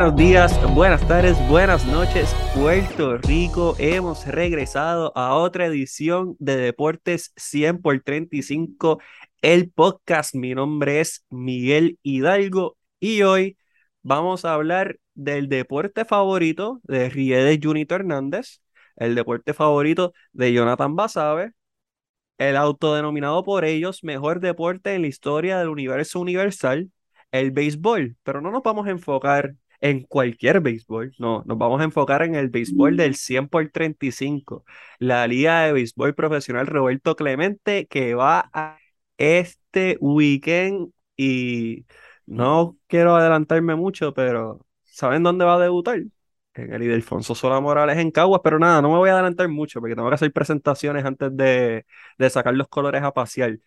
Buenos días, buenas tardes, buenas noches, Puerto Rico. Hemos regresado a otra edición de Deportes 100 por 35, el podcast. Mi nombre es Miguel Hidalgo y hoy vamos a hablar del deporte favorito de Riedes Junito Hernández, el deporte favorito de Jonathan Basabe, el autodenominado por ellos mejor deporte en la historia del universo universal, el béisbol. Pero no nos vamos a enfocar en cualquier béisbol, no, nos vamos a enfocar en el béisbol del 100 por 35, la Liga de Béisbol Profesional Roberto Clemente que va a este weekend y no quiero adelantarme mucho, pero ¿saben dónde va a debutar? En el Ildefonso Sola Morales en Caguas, pero nada, no me voy a adelantar mucho porque tengo que hacer presentaciones antes de, de sacar los colores a pasear.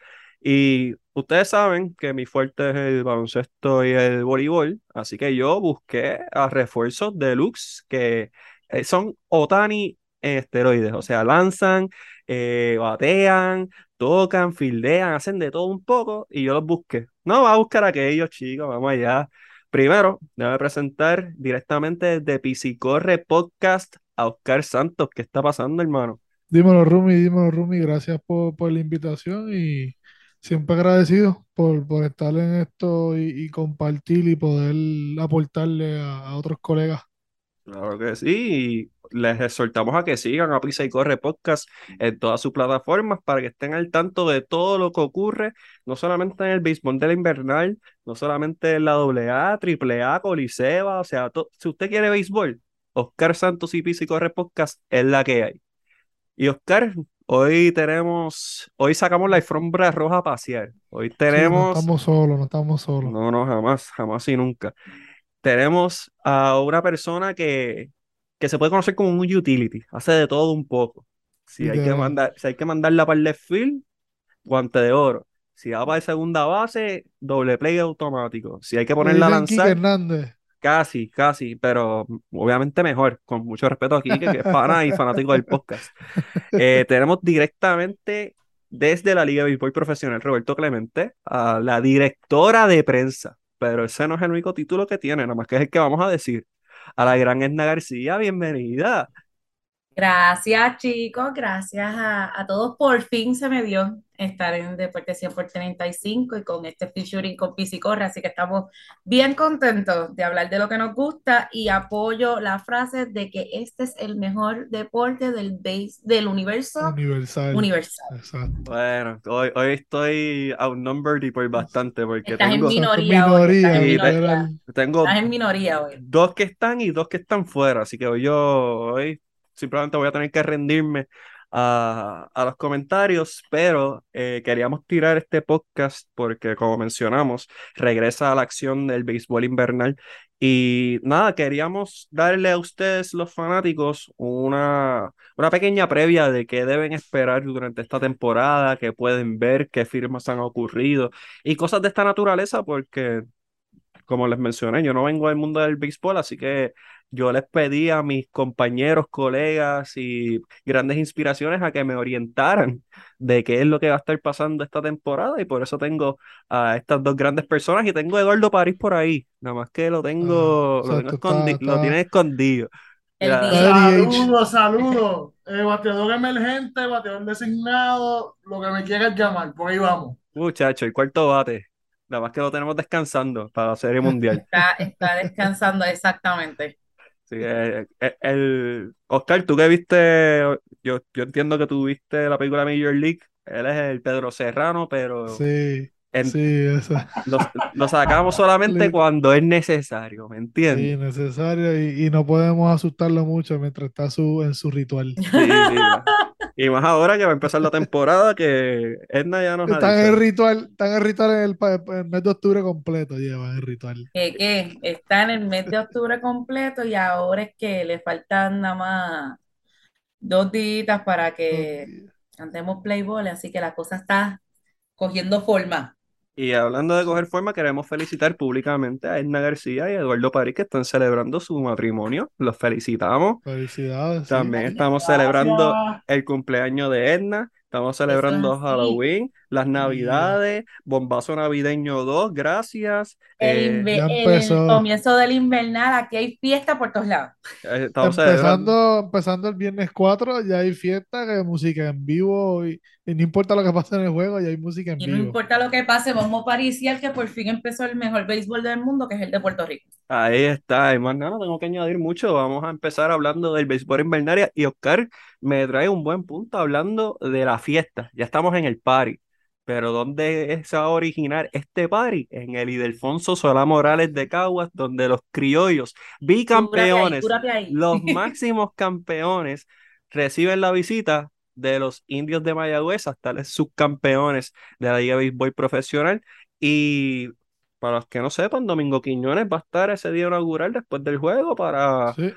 Y ustedes saben que mi fuerte es el baloncesto y el voleibol, así que yo busqué a refuerzos deluxe que eh, son Otani en esteroides, o sea, lanzan, eh, batean, tocan, fildean, hacen de todo un poco y yo los busqué. No, va a buscar a aquellos chicos, vamos allá. Primero, debe presentar directamente desde Pisicorre Podcast a Oscar Santos. ¿Qué está pasando, hermano? Dímelo, Rumi, dímelo, Rumi. Gracias por, por la invitación y siempre agradecido por, por estar en esto y, compartir y poder aportarle a, otros colegas. Claro que sí, les exhortamos a que sigan a Pisa y Corre Podcast en todas sus plataformas para que estén al tanto de todo lo que ocurre, no solamente en el béisbol de la invernal, no solamente en la AA, AAA, Coliseba, o sea, si usted quiere béisbol, Oscar Santos y Pisa y Corre Podcast es la que hay. Y Oscar, hoy tenemos, hoy sacamos la alfombra roja a pasear. Hoy Sí, no tenemos, estamos solos, no estamos solos. no, no, jamás, jamás y nunca. Tenemos a una persona que, que se puede conocer como un utility, hace de todo un poco. Si hay que mandar, si hay que mandarla para el left field, guante de oro. Si va para segunda base, doble play automático. Si hay que ponerla a lanzar, Hernández. Casi, casi, pero obviamente mejor, con mucho respeto aquí, que, es pana y fanático del podcast. Eh, tenemos directamente desde la Liga de Béisbol Profesional Roberto Clemente a la directora de prensa, pero ese no es el único título que tiene, nada más que es el que vamos a decir. A la gran Edna García, bienvenida. Gracias, chicos, gracias a, a todos. Por fin se me dio estar en Deporte 100 por 35 y con este featuring con Pisicorre, así que estamos bien contentos de hablar de lo que nos gusta y apoyo la frase de que este es el mejor deporte del base, del universo Universal. universal. Exacto. Bueno, hoy, hoy estoy outnumbered y por bastante, porque Estás en tengo, minoría hoy, Minoría, estás en Sí, minoría, literal. tengo estás en minoría hoy. dos que están y dos que están fuera, así que hoy yo hoy simplemente voy a tener que rendirme a, a los comentarios, pero eh, queríamos tirar este podcast porque, como mencionamos, regresa a la acción del béisbol invernal. Y nada, queríamos darle a ustedes, los fanáticos, una, una pequeña previa de qué deben esperar durante esta temporada, qué pueden ver, qué firmas han ocurrido y cosas de esta naturaleza porque como les mencioné, yo no vengo del mundo del béisbol, así que yo les pedí a mis compañeros, colegas y grandes inspiraciones a que me orientaran de qué es lo que va a estar pasando esta temporada y por eso tengo a estas dos grandes personas y tengo a Eduardo París por ahí, nada más que lo Ah, tengo, lo tengo exacto, escondi- está, lo está. tienen escondido. Saludos, saludos. Eh, bateador emergente, bateador designado, lo que me quieras llamar, por ahí vamos. Muchacho, el cuarto bate, nada más que lo tenemos descansando para la Serie Mundial. Está, está descansando exactamente. Sí, eh, eh, el, Oscar, tú que viste, yo, yo entiendo que tú viste la película Major League, él es el Pedro Serrano, pero Sí, en- sí, esa. lo, lo sacamos solamente cuando es necesario, ¿me Sí, entiendes? necesario y, y no podemos asustarlo mucho mientras está su, en su ritual. Sí, sí. Y más ahora que va a empezar la temporada que Edna ya nos ha Está en el dicho. ritual, está en el ritual en el, mes de octubre completo, lleva el ritual. que, que está en el mes de octubre completo y ahora es que le faltan nada más dos días para que cantemos Playboy, así que la cosa está cogiendo forma. Y hablando de coger forma, queremos felicitar públicamente a Edna García y a Eduardo París que están celebrando su matrimonio. Los felicitamos. Felicidades. sí. También estamos Gracias. celebrando el cumpleaños de Edna. Estamos celebrando. Halloween, las navidades, bombazo navideño 2, gracias. El, Eh, el empezó. comienzo del invernal, aquí hay fiesta por todos lados. eh. Empezando, empezando el viernes 4, ya hay fiesta, que hay música en vivo y, y no importa lo que pase en el juego, ya hay música en Y no vivo. importa lo que pase, vamos a pariciar que por fin empezó el mejor béisbol del mundo, que es el de Puerto Rico. Ahí está, y más nada, no tengo que añadir mucho. Vamos a empezar hablando del béisbol invernaria. Y Oscar me trae un buen punto hablando de la fiesta. Ya estamos en el party. Pero ¿dónde se va a originar este party? En el Ildefonso Solá Morales de Caguas, donde los criollos, ahí, bicampeones, ahí. los máximos campeones, reciben la visita de los indios de Mayagüez, actuales subcampeones de la Liga Béisbol Profesional. Y para los que no sepan, Domingo Quiñones va a estar ese día inaugural después del juego para Sí.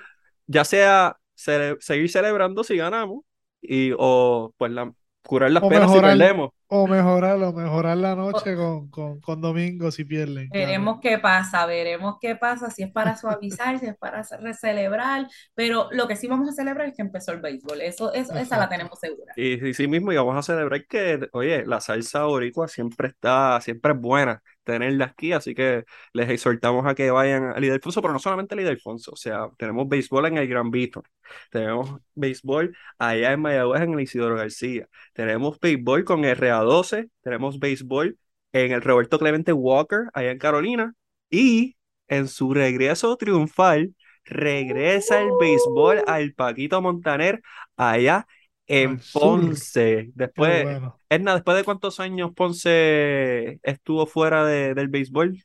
ya sea cele- seguir celebrando si ganamos y o pues la, curar las O penas si mejorar. perdemos. O mejorar, o mejorar la noche con, con, con Domingo si pierden. claro. Veremos qué pasa, veremos qué pasa, si es para suavizar, si es para ce- celebrar, pero lo que sí vamos a celebrar es que empezó el béisbol, eso, eso- esa la tenemos segura. Y, y sí mismo, y vamos a celebrar que, oye, la salsa boricua siempre está, siempre es buena tenerla aquí, así que les exhortamos a que vayan al Ildefonso, pero no solamente al Ildefonso, o sea, tenemos béisbol en el Gran Víctor, tenemos béisbol allá en Mayagüez en el Isidoro García, tenemos béisbol con RA12, tenemos béisbol en el Roberto Clemente Walker allá en Carolina, y en su regreso triunfal, regresa el béisbol al Paquito Montaner allá en sur. Ponce. Después, bueno. Edna, ¿después de cuántos años Ponce estuvo fuera de- del béisbol?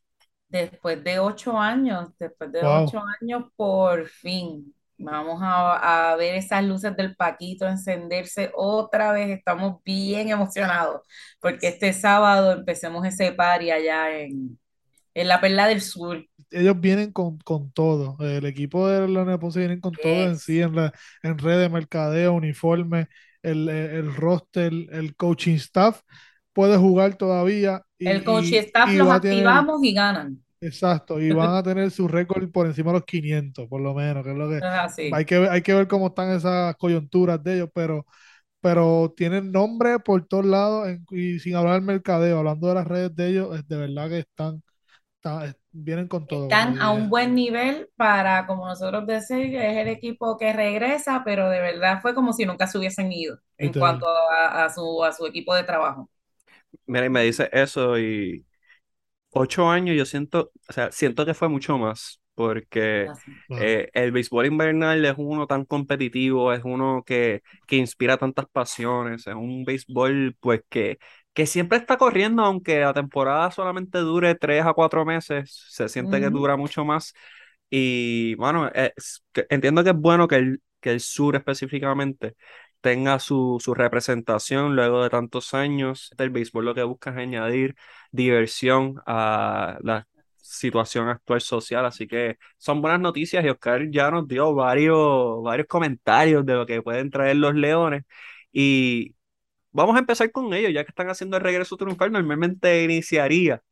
Después de ocho años, después de Wow. ocho años, por fin, vamos a, a ver esas luces del Paquito encenderse otra vez, estamos bien emocionados, porque este sábado empecemos ese party allá en, en la Perla del Sur. Ellos vienen con, con todo. El equipo de de Ponce vienen con todo en sí, en, la, en redes, mercadeo, uniforme, el, el, roster, el coaching staff. Puede jugar todavía y, El coach y y- staff y los tener- activamos y ganan. Exacto, y van a tener su récord por encima de los 500, por lo menos, que es lo que así. hay que ver, hay que ver cómo están esas coyunturas de ellos, pero, pero tienen nombre por todos lados en- y sin hablar del mercadeo, hablando de las redes de ellos, es de verdad que están, vienen con todo. Están a un dije. buen nivel para, como nosotros decimos, es el equipo que regresa, pero de verdad fue como si nunca se hubiesen ido en cuanto a, a su, a su equipo de trabajo. Mira, y me dice eso y ocho años yo siento, o sea, siento que fue mucho más, porque eh, el béisbol invernal es uno tan competitivo, es uno que, que inspira tantas pasiones, es un béisbol pues que, que siempre está corriendo, aunque la temporada solamente dure tres a cuatro meses, se siente que dura mucho más. Y bueno, es- que- entiendo que es bueno que el, que el sur específicamente tenga su, su representación luego de tantos años. El béisbol lo que busca es añadir diversión a la situación actual social, así que son buenas noticias y Oscar ya nos dio varios, varios comentarios de lo que pueden traer los Leones y vamos a empezar con ellos, ya que están haciendo el regreso triunfal, normalmente iniciaría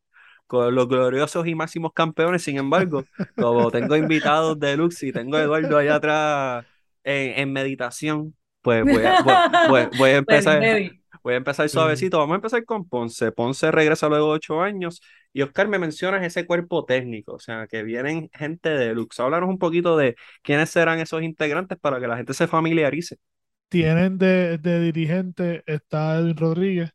con los gloriosos y máximos campeones, sin embargo, como tengo invitados de Lux y tengo a Eduardo allá atrás en, en meditación, pues voy a, voy, voy- voy a empezar. Ready. Voy a empezar suavecito. Vamos a empezar con Ponce. Ponce regresa luego de ocho años. Y Oscar, me mencionas ese cuerpo técnico, o sea, que vienen gente de Lux. Háblanos un poquito de quiénes serán esos integrantes para que la gente se familiarice. Tienen de, de dirigente, está Edwin Rodríguez.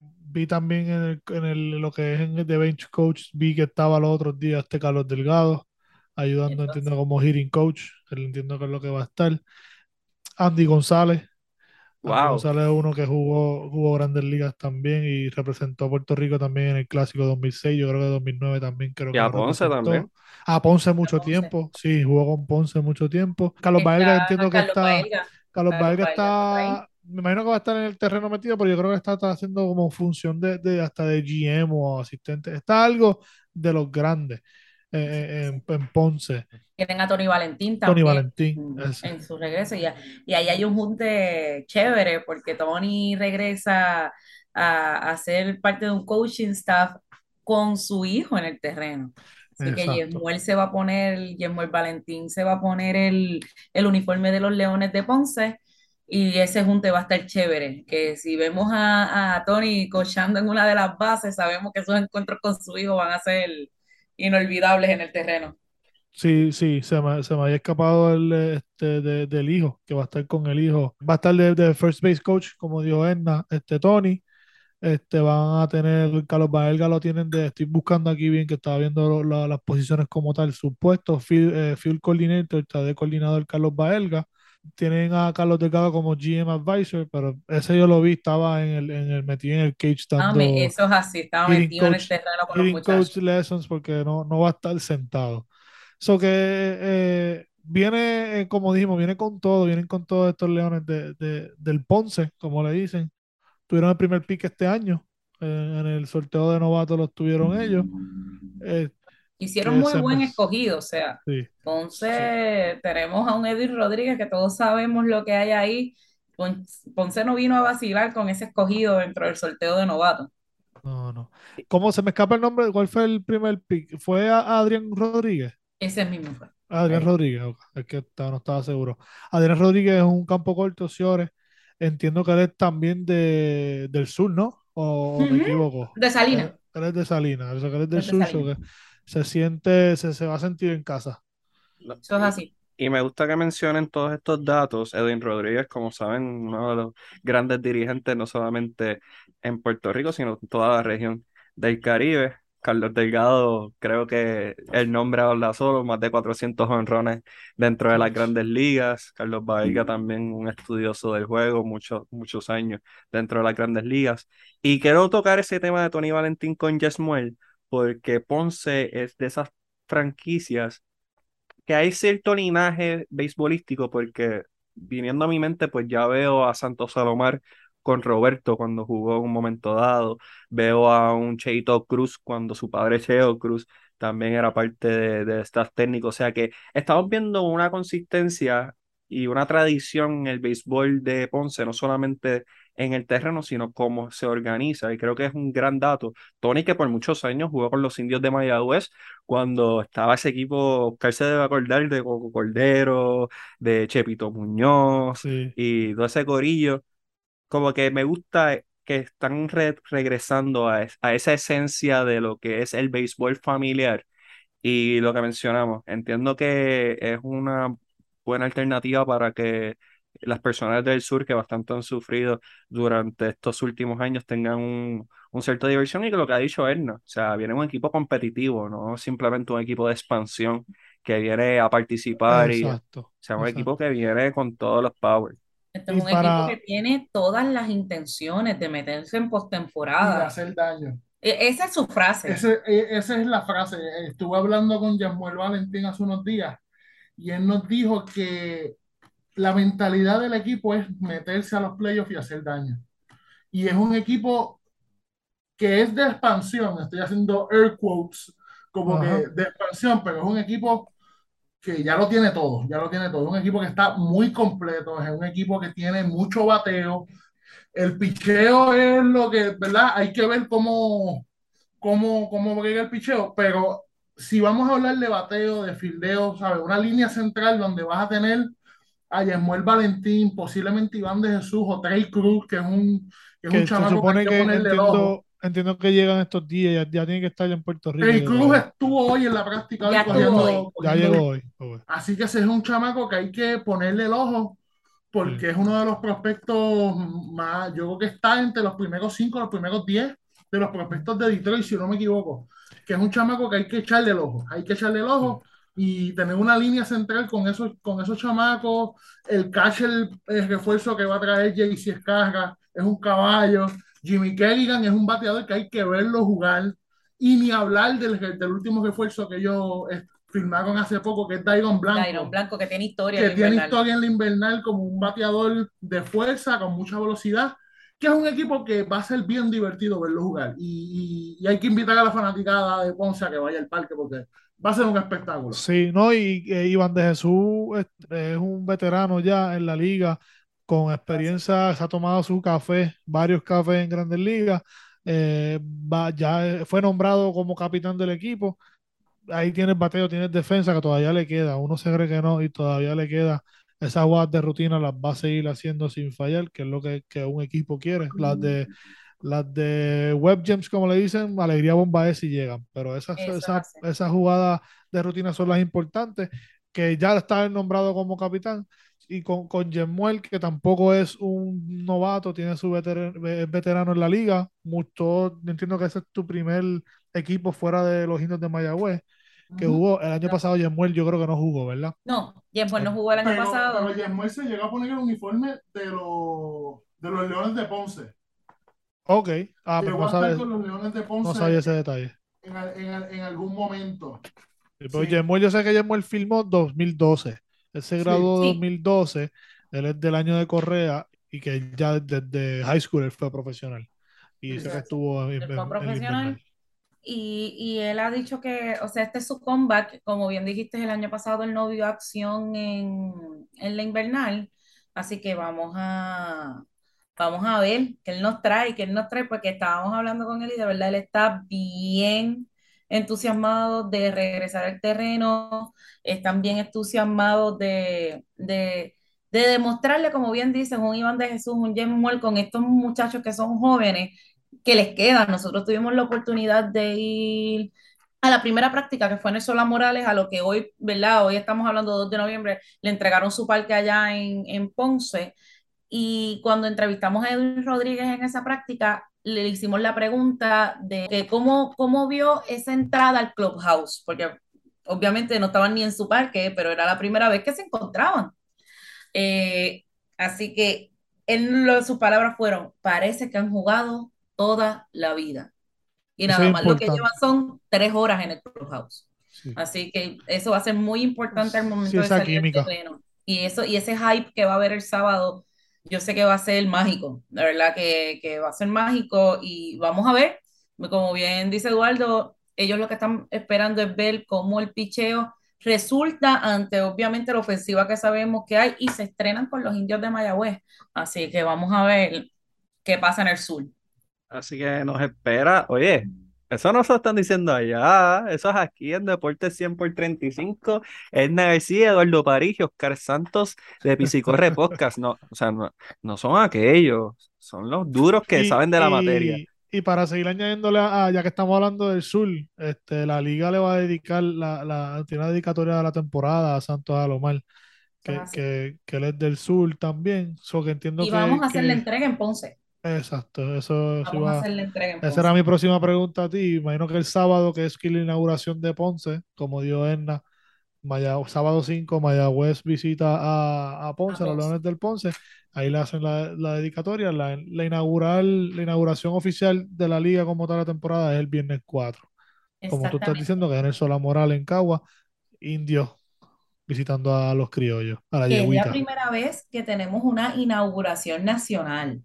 Vi también en, el, en el- lo que es en el de bench coach, vi que estaba los otros días este Carlos Delgado, ayudando, Entonces. entiendo, como hitting coach, él entiendo que es lo que va a estar. Andy González, Wow. Es uno que jugó, jugó grandes ligas también y representó a Puerto Rico también en el Clásico 2006, yo creo que 2009 también creo Y que a Ponce representó. también. A Ponce mucho Ponce. tiempo, sí, jugó con Ponce mucho tiempo. Carlos Baelga entiendo que Carlos está... Baelga. Carlos Baelga está me imagino que va a estar en el terreno metido, pero yo creo que está, está haciendo como función de, de- hasta de GM o asistente. Está algo de los grandes en, en Ponce. Tienen a Tony Valentín Tony también Valentín, mm, ese. en su regreso. Y, y ahí hay un junte chévere porque Tony regresa a, a ser parte de un coaching staff con su hijo en el terreno. Así que Exacto. Yemuel se va a poner, Yemuel Valentín se va a poner el, el uniforme de los Leones de Ponce y ese junte va a estar chévere, que si vemos a, a Tony coachando en una de las bases, sabemos que esos encuentros con su hijo van a ser inolvidables en el terreno. Sí, sí, se me, se me había escapado el, este, de- del hijo, que va a estar con el hijo. Va a estar de, de first base coach, como dijo Edna, este Tony. Este, van a tener, Carlos Baelga lo tienen de, estoy buscando aquí bien, que estaba viendo las posiciones como tal, su puesto, field, eh, coordinator, está de coordinador Carlos Baelga. Tienen a Carlos Delgado como GM advisor, pero ese yo lo vi, estaba en el, en el metido en el cage dando Ame, eso es así, estaba metido en el coach, terreno con los muchachos. coach lessons porque no, no va a estar sentado. So que eh, viene, eh, como dijimos, viene con todo, vienen con todos estos leones de, de- del Ponce, como le dicen. Tuvieron el primer pick este año. eh, en el sorteo de novatos los tuvieron ellos. Hicieron muy buen escogido, o sea, sí, Ponce, tenemos a un Edwin Rodríguez que todos sabemos lo que hay ahí. Pon- Ponce no vino a vacilar con ese escogido dentro del sorteo de novatos. no, no. ¿Cómo se me escapa el nombre? ¿Cuál fue el primer pick? ¿Fue a Adrián Rodríguez? Ese mismo fue. Adrián Ahí. Rodríguez, es que estaba- no estaba seguro. Adrián Rodríguez es un campo corto, Ciores. Entiendo que él es también de, del sur, ¿no? ¿O, me equivoco? De Salinas. Él, él es de Salinas, o sea, que él es del de sur, que se siente, se, se va a sentir en casa. Eso es así. Y me gusta que mencionen todos estos datos. Edwin Rodríguez, como saben, uno de los grandes dirigentes, no solamente en Puerto Rico, sino en toda la región del Caribe. Carlos Delgado, creo que el nombre habla solo, más de 400 honrones dentro de las grandes ligas. Carlos Baelga también un estudioso del juego, muchos, muchos años dentro de las grandes ligas. Y quiero tocar ese tema de Tony Valentín con Yesmuel, porque Ponce es de esas franquicias que hay cierto linaje beisbolístico, porque viniendo a mi mente, pues ya veo a Santos Salomar con Roberto cuando jugó en un momento dado, veo a un Cheito Cruz cuando su padre Cheo Cruz también era parte de, de staff técnico, o sea que estamos viendo una consistencia y una tradición en el béisbol de Ponce, no solamente en el terreno, sino cómo se organiza, y creo que es un gran dato. Tony, que por muchos años jugó con los indios de Mayagüez, cuando estaba ese equipo, Oscar se debe acordar de Coco Cordero, de Chepito Muñoz Sí. y todo ese corillo, como que me gusta que están re- regresando a, es- a esa esencia de lo que es el béisbol familiar y lo que mencionamos. Entiendo que es una buena alternativa para que las personas del sur que bastante han sufrido durante estos últimos años tengan un, un cierto diversión y que lo que ha dicho Erna, o sea, viene un equipo competitivo, no simplemente un equipo de expansión que viene a participar y, o Exacto. sea, un exacto. equipo que viene con todos los powers. Este Y es un para- equipo que tiene todas las intenciones de meterse en y de postemporada. hacer daño. E- Esa es su frase. Ese- e- esa es la frase. Estuve hablando con Yamuel Valentín hace unos días y él nos dijo que la mentalidad del equipo es meterse a los playoffs y hacer daño. Y es un equipo que es de expansión, estoy haciendo air quotes, como Ajá. que de expansión, pero es un equipo que ya lo tiene todo, ya lo tiene todo. Es un equipo que está muy completo, es un equipo que tiene mucho bateo. El picheo es lo que, ¿verdad? Hay que ver cómo, cómo, cómo brega el picheo, pero si vamos a hablar de bateo, de fildeo, ¿sabes? Una línea central donde vas a tener a Yesmuel Valentín, posiblemente Iván de Jesús o Trey Cruz, que es un, que es Que un se chamaco que supone hay que que ponerle el ojo. entiendo, entiendo que llegan estos días, ya, ya tienen que estar ya en Puerto Rico. Trey ya, Cruz estuvo hoy en la práctica, Ya cogiendo- hoy. ya llegó hoy. ok. Así que ese es un chamaco que hay que ponerle el ojo porque es uno de los prospectos más, yo creo que está entre los primeros cinco, los primeros diez de los prospectos de Detroit, si no me equivoco, que es un chamaco que hay que echarle el ojo, hay que echarle el ojo y tener una línea central con esos, con esos chamacos, el catcher, el refuerzo que va a traer JC Escarga, es un caballo, Jimmy Kerrigan es un bateador que hay que verlo jugar y ni hablar del, del último refuerzo que ellos eh, firmaron hace poco, que es Dairon Blanco Dairon Blanco, que tiene historia que en tiene invernal. historia en la invernal como un bateador de fuerza, con mucha velocidad, que es un equipo que va a ser bien divertido verlo jugar. Y, y- y hay que invitar a la fanaticada de Ponce a que vaya al parque porque va a ser un espectáculo. Sí, no, y eh, Iván de Jesús es, un veterano ya en la liga, con experiencia, se ha tomado su café, varios cafés en Grandes Ligas, eh, va- ya eh, fue nombrado como capitán del equipo, ahí tienes bateo, tienes defensa que todavía le queda, uno se cree que no y todavía le queda esas jugadas de rutina las va a seguir haciendo sin fallar, que es lo que, que un equipo quiere. Las de las de web gems, como le dicen, alegría bomba es si llegan, pero esas, esas, esas jugadas de rutina son las importantes, que ya está nombrado como capitán, y con, con Yemuel, que tampoco es un novato, tiene su veter- es veterano en la liga, mucho, entiendo que ese es tu primer equipo fuera de los indios de Mayagüez, que Ujú. jugó el año pasado Yemuel, yo creo que no jugó, ¿verdad? No, Jeff no jugó el año Pero, pasado. pero Yasmuel se llegó a poner el uniforme de los, de los Leones de Ponce. Ok, ah, pero no sabes, con los Leones de no Ponce sabía ese detalle. en, en en algún momento. Sí, pero Sí. Yemuel, yo sé que Yemuel filmó 2012. Él se graduó Sí. 2012. Él es del año de Correa y que ya desde high school él fue profesional. Y sé que estuvo en, fue profesional. Y, y él ha dicho que, o sea, este es su comeback, como bien dijiste, el año pasado él no vio acción en, en la invernal, así que vamos a, vamos a ver qué él nos trae, qué él nos trae, porque estábamos hablando con él y de verdad él está bien entusiasmado de regresar al terreno, están bien entusiasmados de, de, de demostrarle, como bien dices, un Iván de Jesús, un Jemuel con estos muchachos que son jóvenes que les queda. Nosotros tuvimos la oportunidad de ir a la primera práctica que fue en el Sola Morales, a lo que hoy, ¿verdad? Hoy estamos hablando 2 de noviembre, le entregaron su parque allá en, en Ponce. Y cuando entrevistamos a Edwin Rodríguez en esa práctica, le hicimos la pregunta de que cómo, cómo vio esa entrada al clubhouse, porque obviamente no estaban ni en su parque, pero era la primera vez que se encontraban. Eh, así que él, lo- sus palabras fueron, parece que han jugado toda la vida. Y nada más lo que llevan son tres horas en el clubhouse. Sí. Así que eso va a ser muy importante al Sí, momento de esa salir química. terreno. Y eso, y ese hype que va a haber el sábado, yo sé que va a ser mágico, de verdad que, que va a ser mágico y vamos a ver, como bien dice Eduardo, ellos lo que están esperando es ver cómo el picheo resulta ante obviamente la ofensiva que sabemos que hay y se estrenan con los indios de Mayagüez. Así que vamos a ver qué pasa en el sur. Así que nos espera. Oye, eso no se lo están diciendo allá. Eso es aquí en Deportes 100 por 35. Edna García, Eduardo París y Oscar Santos de Pisicorre Podcast. No, o sea, no, no son aquellos. Son los duros que Y, saben de la y- materia. y para seguir añadiéndole a, ya que estamos hablando del sur, este, la liga le va a dedicar la, la, tiene una dedicatoria de la temporada a Santos Alomar, que, Ah, sí. que, que él es del sur también. So que entiendo Y que, vamos a hacer la entrega en Ponce. Exacto, eso sí Vamos a va- hacer la entrega en Esa era mi próxima pregunta a ti. Imagino que el sábado, que es que la inauguración de Ponce, como dio Edna, Maya- sábado 5, Mayagüez visita a, a Ponce, a, los. Leones del Ponce. Ahí le hacen la, la dedicatoria. La, la, inaugural, la inauguración oficial de la liga como tal la temporada es el viernes 4. Como tú estás diciendo, que es en el Sola Moral en Cagua, indios visitando a los criollos, a la que es la primera vez que tenemos una inauguración nacional.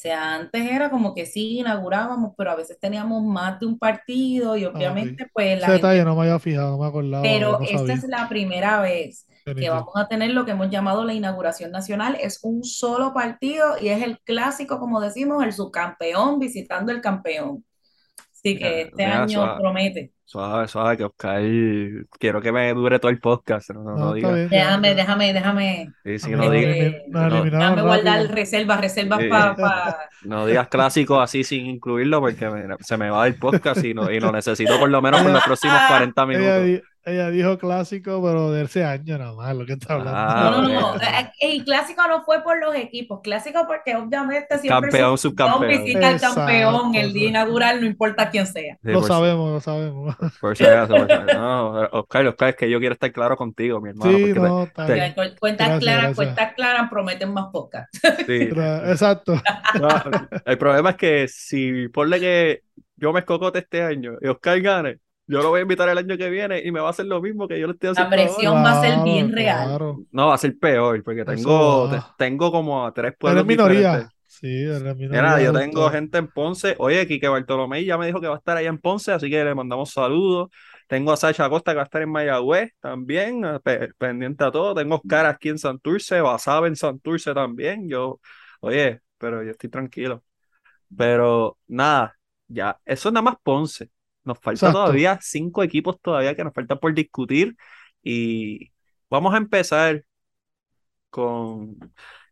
O sea, antes era como que sí inaugurábamos, pero a veces teníamos más de un partido y obviamente pues la Ese detalle gente, no me había fijado, no me acordaba, pero no esta es la primera vez que vamos a tener lo que hemos llamado la inauguración nacional. Es un solo partido y es el clásico, como decimos, el subcampeón visitando el campeón. Así que Mira, este mira, año suave. promete. Suave, suave, que Oscar, quiero que me dure todo el podcast. No, no, No, bien, Déjame, déjame, déjame, Sí, sí, no digas. déjame guardar rápido. reservas, reservas Sí. para No digas clásicos así sin incluirlo porque me- se me va el podcast y, no, y lo necesito por lo menos por los próximos 40 Ella, minutos. Ella dijo clásico, pero de ese año nada más, lo que está hablando. Ah, No, no, no. ok. Eh, El clásico no fue por los equipos. Clásico porque obviamente siempre Campeón, el subcampeón. visita al campeón el día inaugural, no importa quién sea. Sí, lo por, sabemos, lo sabemos. por si acaso, por si acaso. No, Oscar, Oscar, es que yo quiero estar claro contigo, mi hermano. Sí, no, te- Cuentas Gracias, claras, gracias. cuentas claras prometen más podcasts. sí. Exacto. No, el problema es que si ponle que yo me escocote este año y Oscar gane, yo lo voy a invitar el año que viene y me va a hacer lo mismo que yo le estoy La haciendo ahora. presión va a ser Claro, bien real. claro. No, va a ser peor, porque tengo, te- tengo como a tres Pero pueblos es minoría. Sí, eres minoría. Mira, yo tengo gente en Ponce. Oye, Quique Bartolomé ya me dijo que va a estar allá en Ponce, así que le mandamos saludos. Tengo a Sacha Acosta que va a estar en Mayagüez también, eh, pe- pendiente a todo. Tengo Oscar aquí en Santurce, Basabe en Santurce también. Yo, oye, pero yo estoy tranquilo. Pero nada, ya, eso es nada más Ponce. Nos falta Exacto. todavía cinco equipos todavía que nos faltan por discutir y vamos a empezar con...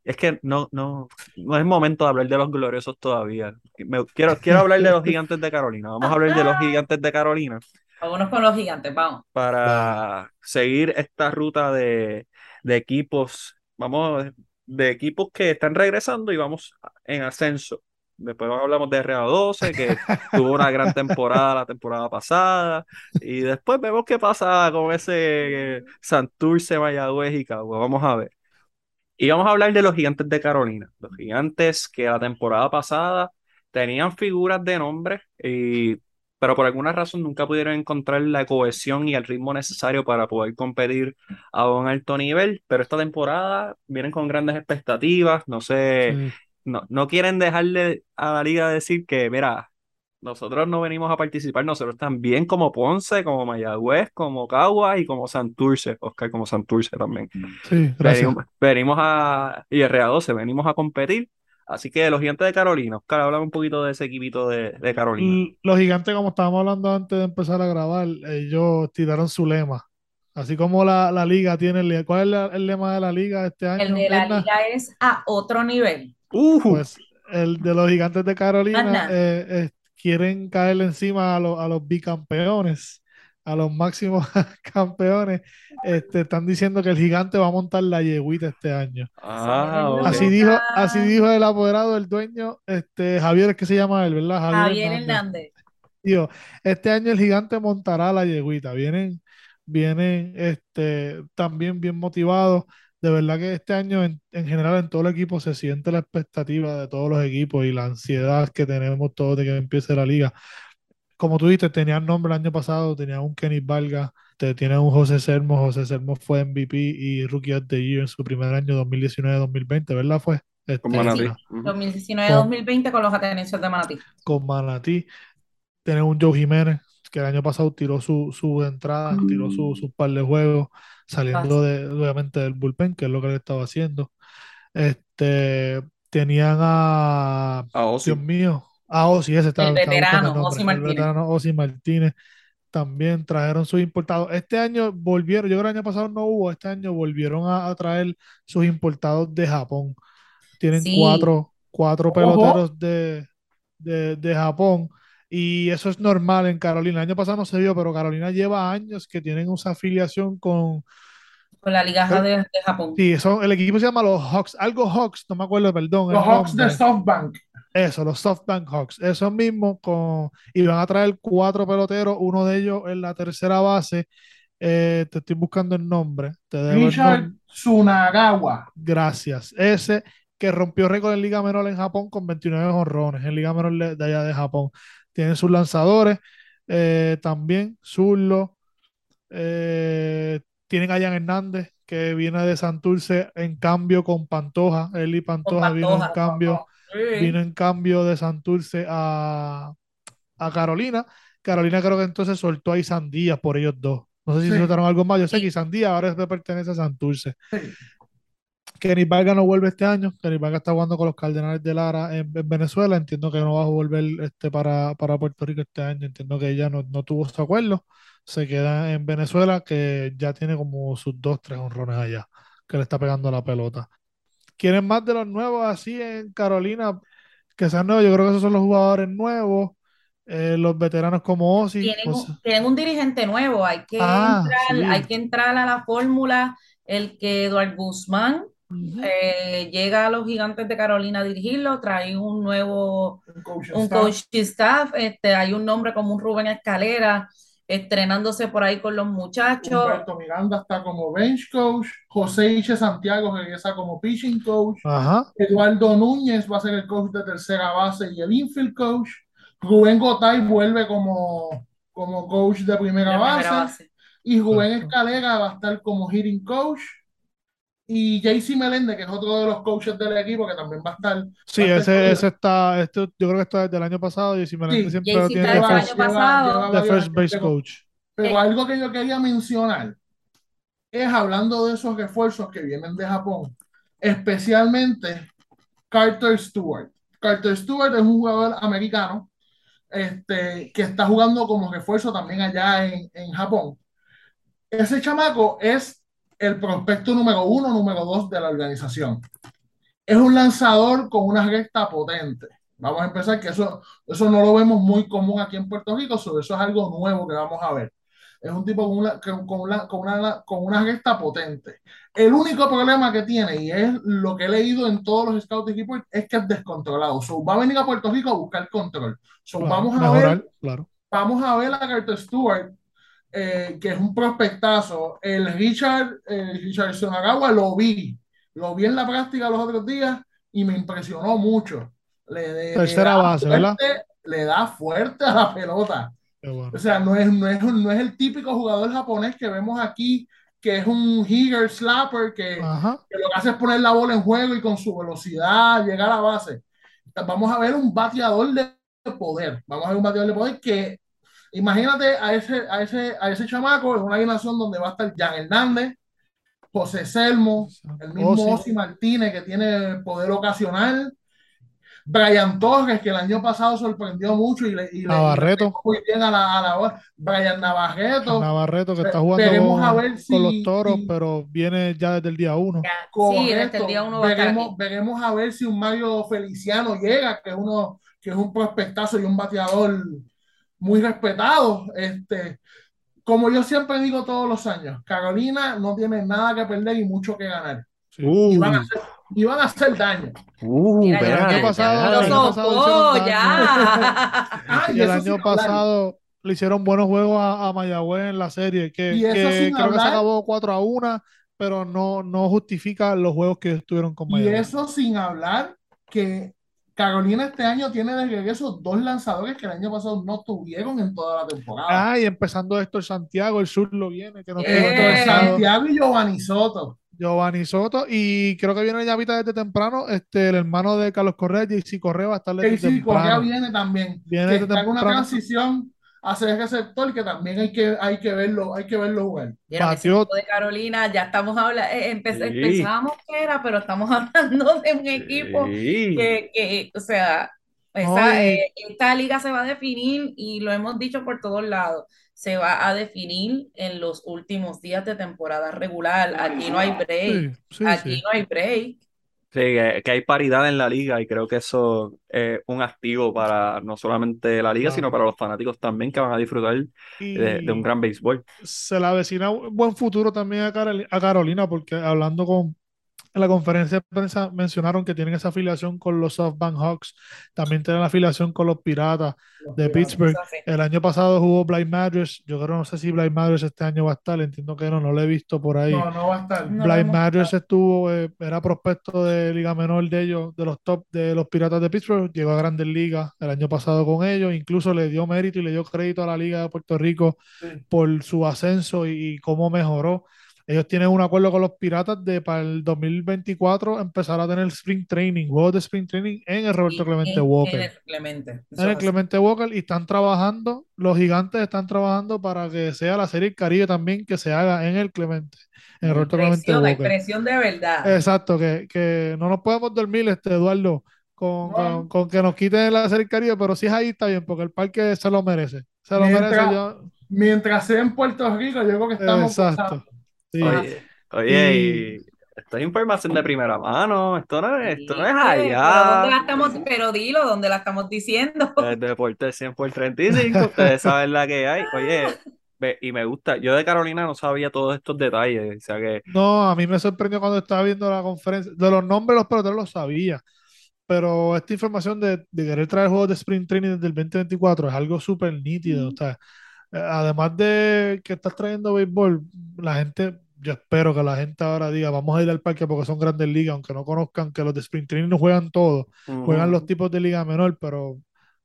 Es que no, no, no es momento de hablar de los gloriosos todavía. Me- quiero, quiero hablar de los gigantes de Carolina. Vamos a hablar de los gigantes de Carolina Vámonos con los gigantes, vamos. para seguir esta ruta de, de equipos, vamos, de equipos que están regresando y vamos en ascenso. Después hablamos de RA12, que tuvo una gran temporada la temporada pasada. Y después vemos qué pasa con ese Santurce, Mayagüez y Cagua. Vamos a ver. Y vamos a hablar de los gigantes de Carolina. Los gigantes que la temporada pasada tenían figuras de nombre, y, pero por alguna razón nunca pudieron encontrar la cohesión y el ritmo necesario para poder competir a un alto nivel. Pero esta temporada vienen con grandes expectativas. No sé. No, no quieren dejarle a la liga decir que, mira, nosotros no venimos a participar, nosotros también como Ponce, como Mayagüez, como Caguas y como Santurce, Oscar como Santurce también. Sí, gracias. Venimos, venimos a, y RA12, venimos a competir. Así que los gigantes de Carolina, Oscar, háblame un poquito de ese equipito de, de Carolina. L- Los gigantes, como estábamos hablando antes de empezar a grabar, ellos tiraron su lema. Así como la, la liga tiene el, ¿cuál es la- el lema de la liga este año? El de la Edna? liga es a otro nivel. Uh, Pues el de los gigantes de Carolina eh, eh, quieren caerle encima a, los- a los bicampeones, a los máximos campeones. Este, están diciendo que el gigante va a montar la yegüita este año. ah. Así dijo, así dijo el apoderado del dueño, este, Javier, es que se llama él, ¿verdad? Javier Hernández. Hernández. Digo, este año el gigante montará la yegüita. Vienen, vienen este, también bien motivados. De verdad que este año en, en general en todo el equipo se siente la expectativa de todos los equipos y la ansiedad que tenemos todos de que empiece la liga. Como tú dijiste, tenían nombre el año pasado, tenían un Kenny Valga, te, tienen un José Sermo. José Sermo fue MVP y Rookie of the Year en su primer año 2019-2020, ¿verdad? Fue este, Con Manatí. sí. Ujú. 2019-2020 con los Atenenses de Manatí. con Manatí. Tienen un Joe Jiménez, que el año pasado tiró su, su entrada, tiró su, su par de juegos, saliendo de, obviamente del bullpen, que es lo que él estaba haciendo. Este, tenían a, A Ozzy. Dios mío, a Ozzy, ese estaba, El estaba veterano, nombre, Ozzy el Martínez. veterano Ozzy Martínez. También trajeron sus importados. Este año volvieron, yo creo que el año pasado no hubo, este año volvieron a, a traer sus importados de Japón. Tienen Sí. cuatro, cuatro peloteros de, de, de Japón. Y eso es normal en Carolina. El año pasado no se vio, pero Carolina lleva años que tienen esa afiliación con. Con la Liga de, de Japón. Sí, son, el equipo se llama los Hawks, algo Hawks, no me acuerdo, perdón. Los Hawks de. SoftBank. Eso, los SoftBank Hawks. Eso mismo, con, y van a traer cuatro peloteros, uno de ellos en la tercera base. Eh, te estoy buscando el nombre. Te debo el Richard nombre. Tsunagawa. Gracias. Ese que rompió récord en Liga Menor en Japón con 29 jonrones, en Liga Menor de allá de Japón. Tienen sus lanzadores, eh, también Zurlo. eh, tienen a Jan Hernández, que viene de Santurce en cambio con Pantoja. Eli Con Pantoja vino en Pantoja. cambio, Sí. vino en cambio de Santurce a, a Carolina. Carolina creo que entonces soltó a Isan Díaz por ellos dos. No sé si Sí. soltaron algo más. Yo sé que Isan Díaz ahora pertenece a Santurce. Sí. Kenny Vargas no vuelve este año. Kenny Vargas está jugando con los Cardenales de Lara en, en Venezuela. Entiendo que no va a volver este, para, para Puerto Rico este año. Entiendo que ella no, no tuvo su acuerdo. Se queda en Venezuela, que ya tiene como sus dos, tres honrones allá, que le está pegando la pelota. ¿Quieren más de los nuevos así en Carolina? Que sean nuevos. Yo creo que esos son los jugadores nuevos. Eh, los veteranos como Ozzy. Tienen, pues, un, tienen un dirigente nuevo, hay que Ah, entrar, sí. hay que entrar a la fórmula, el que Eduard Guzmán eh, llega a los gigantes de Carolina a dirigirlo, trae un nuevo, Un coach un staff. coach staff, este, hay un nombre como un Rubén Escalera, estrenándose por ahí con los muchachos. Humberto Miranda está como bench coach. José Iche Santiago regresa como pitching coach. Ajá. Eduardo Núñez va a ser el coach de tercera base y el infield coach. Rubén Gotay vuelve como, como coach de primera, de base. primera base. Y Rubén. Escalera va a estar como hitting coach. Y JC Meléndez, que es otro de los coaches del equipo, que también va a estar. Sí, va a estar ese, ese está, este, yo creo que está desde el año pasado y si me Sí, siempre JC lo tiene está de desde el first, año pasado. de varios first base pero- coach. Pero Eh. algo que yo quería mencionar es hablando de esos refuerzos que vienen de Japón, especialmente Carter Stewart. Carter Stewart es un jugador americano este, que está jugando como refuerzo también allá en, en Japón. Ese chamaco es el prospecto número uno, número dos de la organización. Es un lanzador con una recta potente. Vamos a empezar, que eso, eso no lo vemos muy común aquí en Puerto Rico, sobre eso es algo nuevo que vamos a ver. Es un tipo con una, con una, con una, con una recta potente. El único problema que tiene, y es lo que he leído en todos los scouts reports, es que es descontrolado. So, va a venir a Puerto Rico a buscar control. So, Claro, vamos a mejorar, ver claro. vamos a ver a Carter Stewart, eh, que es un prospectazo. El Richard, el Richard Sonagawa lo vi, lo vi en la práctica los otros días y me impresionó mucho. Le, Tercera le base, ¿verdad? fuerte, le da fuerte a la pelota. Bueno. O sea, no es, no es, no es el típico jugador japonés que vemos aquí, que es un hitter slapper que, que lo que hace es poner la bola en juego y con su velocidad llegar a la base. Vamos a ver un bateador de poder. Vamos a ver un bateador de poder que, imagínate a ese, a ese, a ese chamaco en una alineación donde va a estar Jan Hernández, José Selmo, el mismo Ozzy. Ozzy Martínez que tiene poder ocasional, Brian Torres, que el año pasado sorprendió mucho y le, y le- le Navarreto. pegó muy bien a la, a la. Brian Navarreto. Navarreto que está jugando veremos a con, ver con si- los toros, si- pero viene ya desde el día uno. Sí, desde el día uno va a veremos, aquí. veremos a ver si un Mario Feliciano llega, que es uno, que es un prospectazo y un bateador muy respetado. Este, como yo siempre digo todos los años, Carolina no tiene nada que perder y mucho que ganar. Uh, Y van a hacer, y van a hacer daño. uh, Mira, el año pasado- Lo el año pasado daño. ya. Ah, Y y el año hablar- pasado le hicieron buenos juegos a, a Mayagüez en la serie, que, Y que creo que se hablar- acabó 4 a 1, pero no, no justifica los juegos que estuvieron con Y Mayagüez. eso sin hablar que Carolina este año tiene de regreso dos lanzadores que el año pasado no tuvieron en toda la temporada. Ah, y empezando esto, el Santiago, el sur lo viene, que no Eh. Santiago y Giovanni Soto. Giovanni Soto, y creo que viene Llavita desde temprano, este, el hermano de Carlos Correa, JC Correa va a estar desde Correa temprano. viene también. Viene que desde está en una temprano. transición hacia el receptor que también hay que, hay que verlo, hay que verlo jugar. Equipo de Carolina, ya estamos hablando, Sí. pensábamos que era, pero estamos hablando de un equipo Sí. que, que, o sea, esa, eh, esta liga se va a definir y lo hemos dicho por todos lados, se va a definir en los últimos días de temporada regular. Aquí no hay break, Sí, sí, aquí sí. no hay break. Sí, que, que hay paridad en la liga y creo que eso es un activo para no solamente la liga, sino para los fanáticos también que van a disfrutar de, de un gran béisbol. se le avecina un buen futuro también a Carolina, porque hablando con en la conferencia de prensa mencionaron que tienen esa afiliación con los SoftBank Hawks, también tienen la afiliación con los Piratas de Pittsburgh. El año pasado jugó Blind Madras, yo creo, no sé si Blind Madras este año va a estar, entiendo que no, no lo he visto por ahí. No, no va a estar. No. Blind Madras estuvo, eh, era prospecto de Liga Menor de ellos, de los top de los Piratas de Pittsburgh, llegó a Grandes Ligas el año pasado con ellos, incluso le dio mérito y le dio crédito a la Liga de Puerto Rico Sí. por su ascenso y, y cómo mejoró. Ellos tienen un acuerdo con los Piratas de para el 2024 empezar a tener Spring Training, juegos de Spring Training en el Roberto Y- Clemente en- Walker. en el Clemente. Eso En el. Clemente Walker y están trabajando, los gigantes están trabajando para que sea la Serie Caribe también que se haga en el Clemente, en el Roberto Clemente Walker. presión de verdad. Exacto, que, que no nos podemos dormir, este Eduardo, con, No. con- con que nos quiten la Serie Caribe, pero si es ahí está bien, porque el parque se lo merece. Se lo Mientras- merece yo. Mientras sea en Puerto Rico, yo creo que estamos Exacto. gozando. Sí. Oye, oye, Y- esto es información de primera mano, esto no es, esto no es Sí, pero ¿dónde la allá. estamos, pero dilo, ¿dónde la estamos diciendo? El deporte 100 por 35, ustedes saben la que hay. Oye, ve- y me gusta, yo de Carolina no sabía todos estos detalles, o sea que No, a mí me sorprendió cuando estaba viendo la conferencia. De los nombres de los peloteros los sabía. Pero esta información de, de querer traer juegos de Sprint Training desde el 2024 es algo súper nítido. O sea, además de que estás trayendo béisbol, la gente, yo espero que la gente ahora diga, vamos a ir al parque porque son grandes ligas, aunque no conozcan que los de Sprint Training no juegan todos, juegan los tipos de liga menor, pero o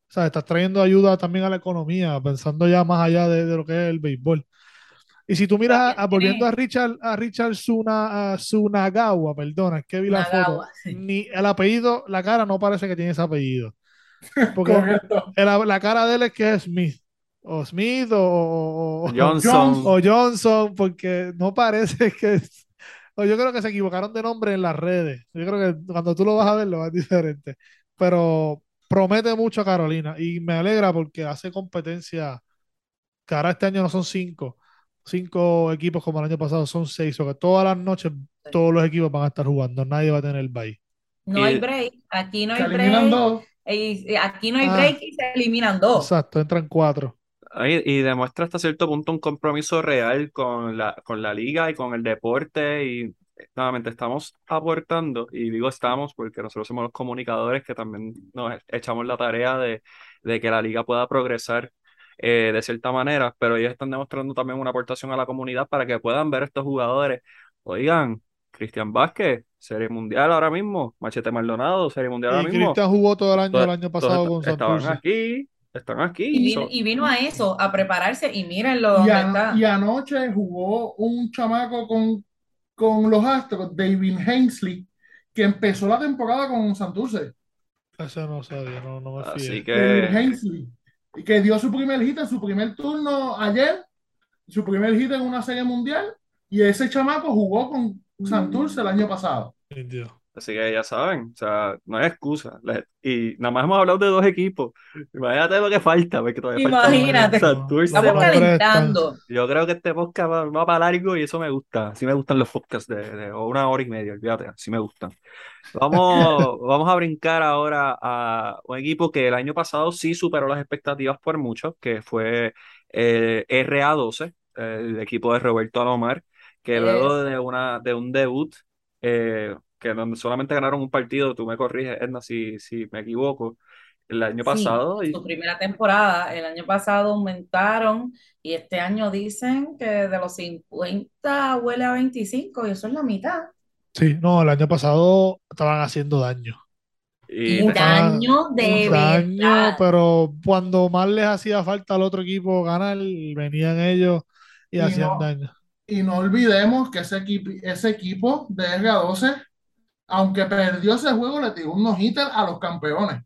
sea, estás trayendo ayuda también a la economía, pensando ya más allá de, de lo que es el béisbol. Y si tú miras, a- a- volviendo a Richard, a Richard Suna- a Sunagawa, perdona, es que vi la foto, sí. ni el apellido, la cara no parece que tiene ese apellido. Porque el- la cara de él es que es Smith, o Smith, o, Johnson. o Johnson, porque no parece que o yo creo que se equivocaron de nombre en las redes. Yo creo que cuando tú lo vas a ver lo vas diferente. Pero promete mucho a Carolina y me alegra porque hace competencia. Que ahora este año no son cinco, cinco equipos como el año pasado, son seis, o que todas las noches todos los equipos van a estar jugando, nadie va a tener bye. No hay break, aquí no hay break, dos. y- y aquí no hay Ah. break y se eliminan dos. Exacto, entran cuatro. Y demuestra hasta cierto punto un compromiso real con la, con la liga y con el deporte y eh, nuevamente estamos aportando, y digo estamos porque nosotros somos los comunicadores que también nos echamos la tarea de, de que la liga pueda progresar eh, de cierta manera, pero ellos están demostrando también una aportación a la comunidad para que puedan ver estos jugadores. Oigan, Cristian Vázquez, Serie Mundial ahora mismo, Machete Maldonado, Serie Mundial Y ahora mismo. Cristian jugó todo el año Todos- el año pasado con estaban Santurce. aquí, están aquí. Y vino, so- y vino a eso, a prepararse, y mírenlo Y, dónde ano- está. y anoche jugó un chamaco con, con los Astros, David Hensley, que empezó la temporada con Santurce. Ese no sabía, no, no me Así fijé. David que Hensley, que dio su primer hit en su primer turno ayer, su primer hit en una serie mundial, y ese chamaco jugó con Santurce el año pasado. Indio. Así que ya saben, o sea, no hay excusa. Y nada más hemos hablado de dos equipos. Imagínate lo que falta, porque todavía falta Imagínate. Estamos calentando. Yo creo que este podcast va, va para largo y eso me gusta. Así me gustan los podcasts de, de una hora y media, olvídate, así me gustan. Vamos, vamos a brincar ahora a un equipo que el año pasado sí superó las expectativas por mucho, que fue eh, RA12, el equipo de Roberto Alomar, que luego de, una, de un debut, eh, que donde solamente ganaron un partido, tú me corriges, Edna, si, si me equivoco, el año Sí, pasado. y- su primera temporada. El año pasado aumentaron y este año dicen que de los 50 huele a 25 y eso es la mitad. Sí, no, el año pasado estaban haciendo daño. y Un daño de daño, verdad. pero cuando más les hacía falta al otro equipo ganar, venían ellos y Y hacían no. daño. Y no olvidemos que ese equipo, ese equipo de RA12, aunque perdió ese juego, le tiró un no-hitter a los campeones.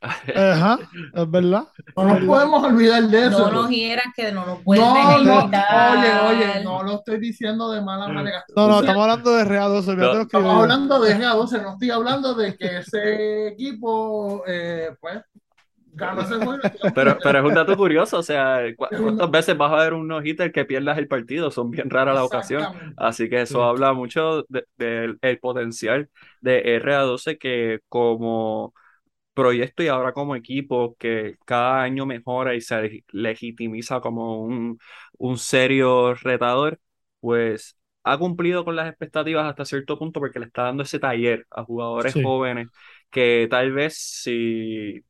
Ajá, es verdad. No nos podemos olvidar de eso. No nos hieran que no nos vuelven No, no, oye, oye, no lo estoy diciendo de mala manera. No, no, estamos hablando de RA12, olvídate No, los Estamos hablando de RA12, no estoy hablando de que ese equipo, eh, pues, ganó ese juego. Pero, pero es un dato curioso, o sea, ¿cu- Es un- ¿cuántas veces vas a ver un no-hitter que pierdas el partido? Son bien raras las ocasiones. Así que eso Sí. habla mucho de- del el potencial de RA12 que como proyecto y ahora como equipo que cada año mejora y se leg- legitimiza como un, un serio retador, pues ha cumplido con las expectativas hasta cierto punto porque le está dando ese taller a jugadores Sí. jóvenes que tal vez si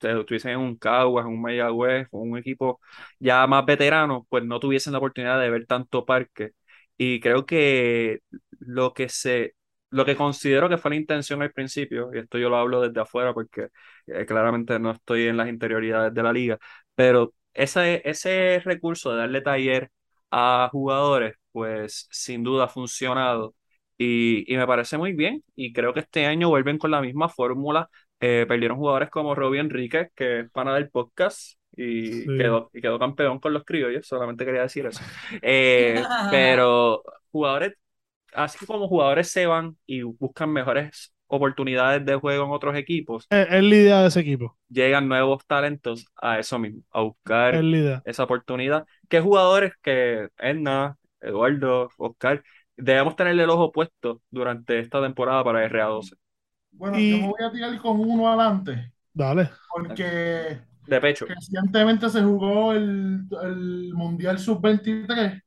estuviesen en un Caguas, en un Mayagüez, o un equipo ya más veterano, pues no tuviesen la oportunidad de ver tanto parque. Y creo que lo que se, lo que considero que fue la intención al principio, y esto yo lo hablo desde afuera porque eh, claramente no estoy en las interioridades de la liga, pero ese, ese recurso de darle taller a jugadores, pues sin duda ha funcionado. Y, y me parece muy bien, y creo que este año vuelven con la misma fórmula eh, perdieron jugadores como Robbie Enríquez, que es pana del podcast y, Sí. quedó, y quedó campeón con los criollos, solamente quería decir eso. Eh, pero jugadores, así como jugadores se van y buscan mejores oportunidades de juego en otros equipos, Es, la idea de ese equipo. llegan nuevos talentos a eso mismo, a buscar Es esa oportunidad. ¿Qué jugadores que Edna, Eduardo, Oscar, debemos tenerle el ojo puesto durante esta temporada para RA12? Bueno, Y- yo me voy a tirar con uno adelante, Dale. porque De pecho. recientemente se jugó el, el Mundial Sub-23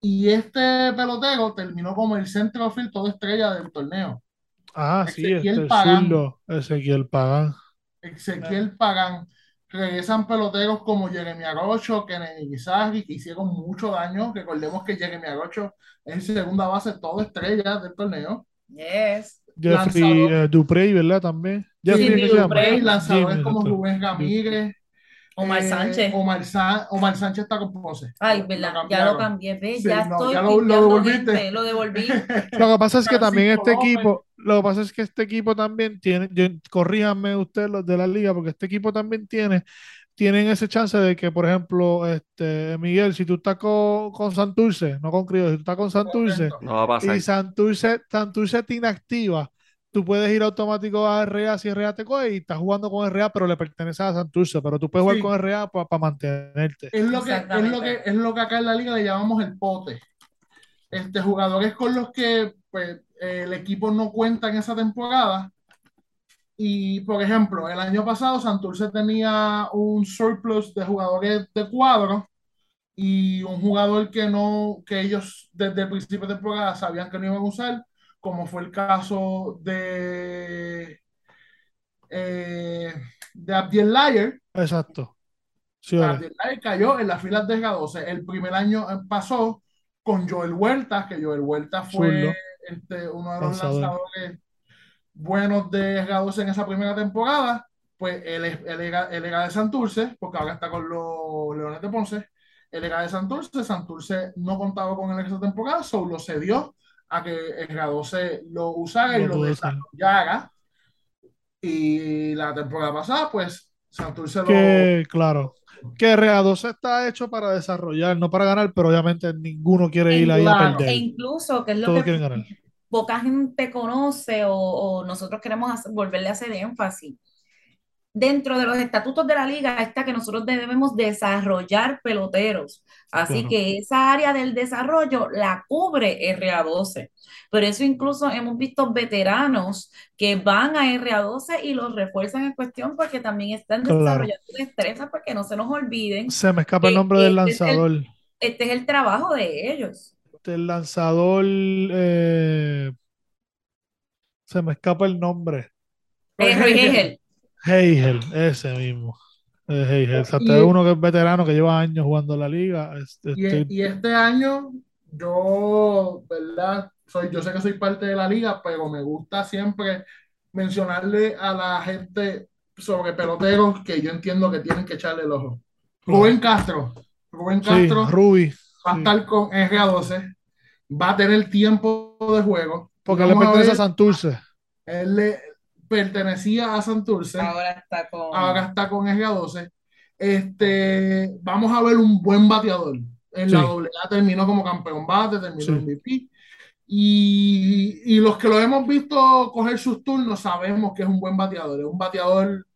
y este pelotero terminó como el centrofield todo estrella del torneo. Ah, sí, Ezequiel este el Pagán. Ezequiel Pagán. Ezequiel Pagán. Regresan peloteros como Jeremy Arocho, Kennedy Guisarri, que hicieron mucho daño. Recordemos que Jeremy Arocho es segunda base todo estrella del torneo. Yes. Jeffrey Lanzador. eh, Duprey, ¿verdad? También. Jeffrey. Duprey, lanzadores Jimmy, como. Rubén Ramírez. Omar eh, Sánchez. Omar, Sa- Omar Sánchez está con Ponce. Ay, verdad, lo ya lo cambié, ¿ves? Sí, ya no, estoy ya lo- devolviste. gente, lo devolví. Lo que pasa es que también este equipo, lo que pasa es que este equipo también tiene, yo- corríjanme ustedes los de la liga, porque este equipo también tiene, tienen ese chance de que, por ejemplo, este Miguel, si tú estás con, con Santurce, no con Criollo, si tú estás con Santurce. No va a pasar. y Santurce, Santurce te inactiva, tú puedes ir automático a RA si RA te coge y estás jugando con RA, pero le pertenece a Santurce, pero tú puedes jugar Sí. con RA para mantenerte. Es lo, que, es, lo que, es lo que acá en la liga le llamamos el pote. Este, jugadores con los que pues, el equipo no cuenta en esa temporada. Y, por ejemplo, el año pasado Santurce tenía un surplus de jugadores de cuadro y un jugador que no, que ellos desde el principio de temporada sabían que no iban a usar, como fue el caso de, eh, de Abdiel Layer, Exacto. Sí. Abdiel Layer cayó en las filas de G12. El primer año eh, pasó con Joel Huerta, que Joel Huerta fue este, uno de los Lanzador. lanzadores buenos de G12 en esa primera temporada. Pues él era, él era de Santurce, porque ahora está con los Leones de Ponce. Él era de Santurce, Santurce no contaba con él en esa temporada, solo se dio a que el G12 lo usara y Lo lo desarrollara. Y la temporada pasada, pues Santurce lo, Que, claro, que RA12 está hecho para desarrollar, no para ganar, pero obviamente ninguno quiere ir ahí a Claro. perder. E incluso, que es lo Todos que quieren ganar. Poca gente conoce o, o nosotros queremos hacer- volverle a hacer énfasis. Dentro de los estatutos de la liga está que nosotros debemos desarrollar peloteros. Así Claro. que esa área del desarrollo la cubre RA12. Pero eso incluso hemos visto veteranos que van a RA12 y los refuerzan en cuestión porque también están Claro. desarrollando destrezas porque no se nos olviden, Se me escapa el nombre del este es el- lanzador. este es el trabajo de ellos. Del lanzador. eh, se me escapa el nombre. Eh, Roy Hegel. Ese mismo. Eh, Heigel. Exacto, Y- es uno que es veterano que lleva años jugando la liga. Es- Y, estoy- y este año, yo, ¿verdad? Soy, yo sé que soy parte de la liga, pero me gusta siempre mencionarle a la gente sobre peloteros que yo entiendo que tienen que echarle el ojo. Rubén Castro. Rubén sí, Castro Ruby. Va a sí. estar con RA12, va a tener tiempo de juego. Porque le Vamos a pertenece a ver, Santurce. Él le pertenecía a Santurce. Ahora está con. ahora está con SGA12. Este, vamos a ver un buen bateador. En la Sí. AA terminó como campeón bate, terminó Sí. MVP. Y, y los que lo hemos visto coger sus turnos sabemos que es un buen bateador. Es un bateador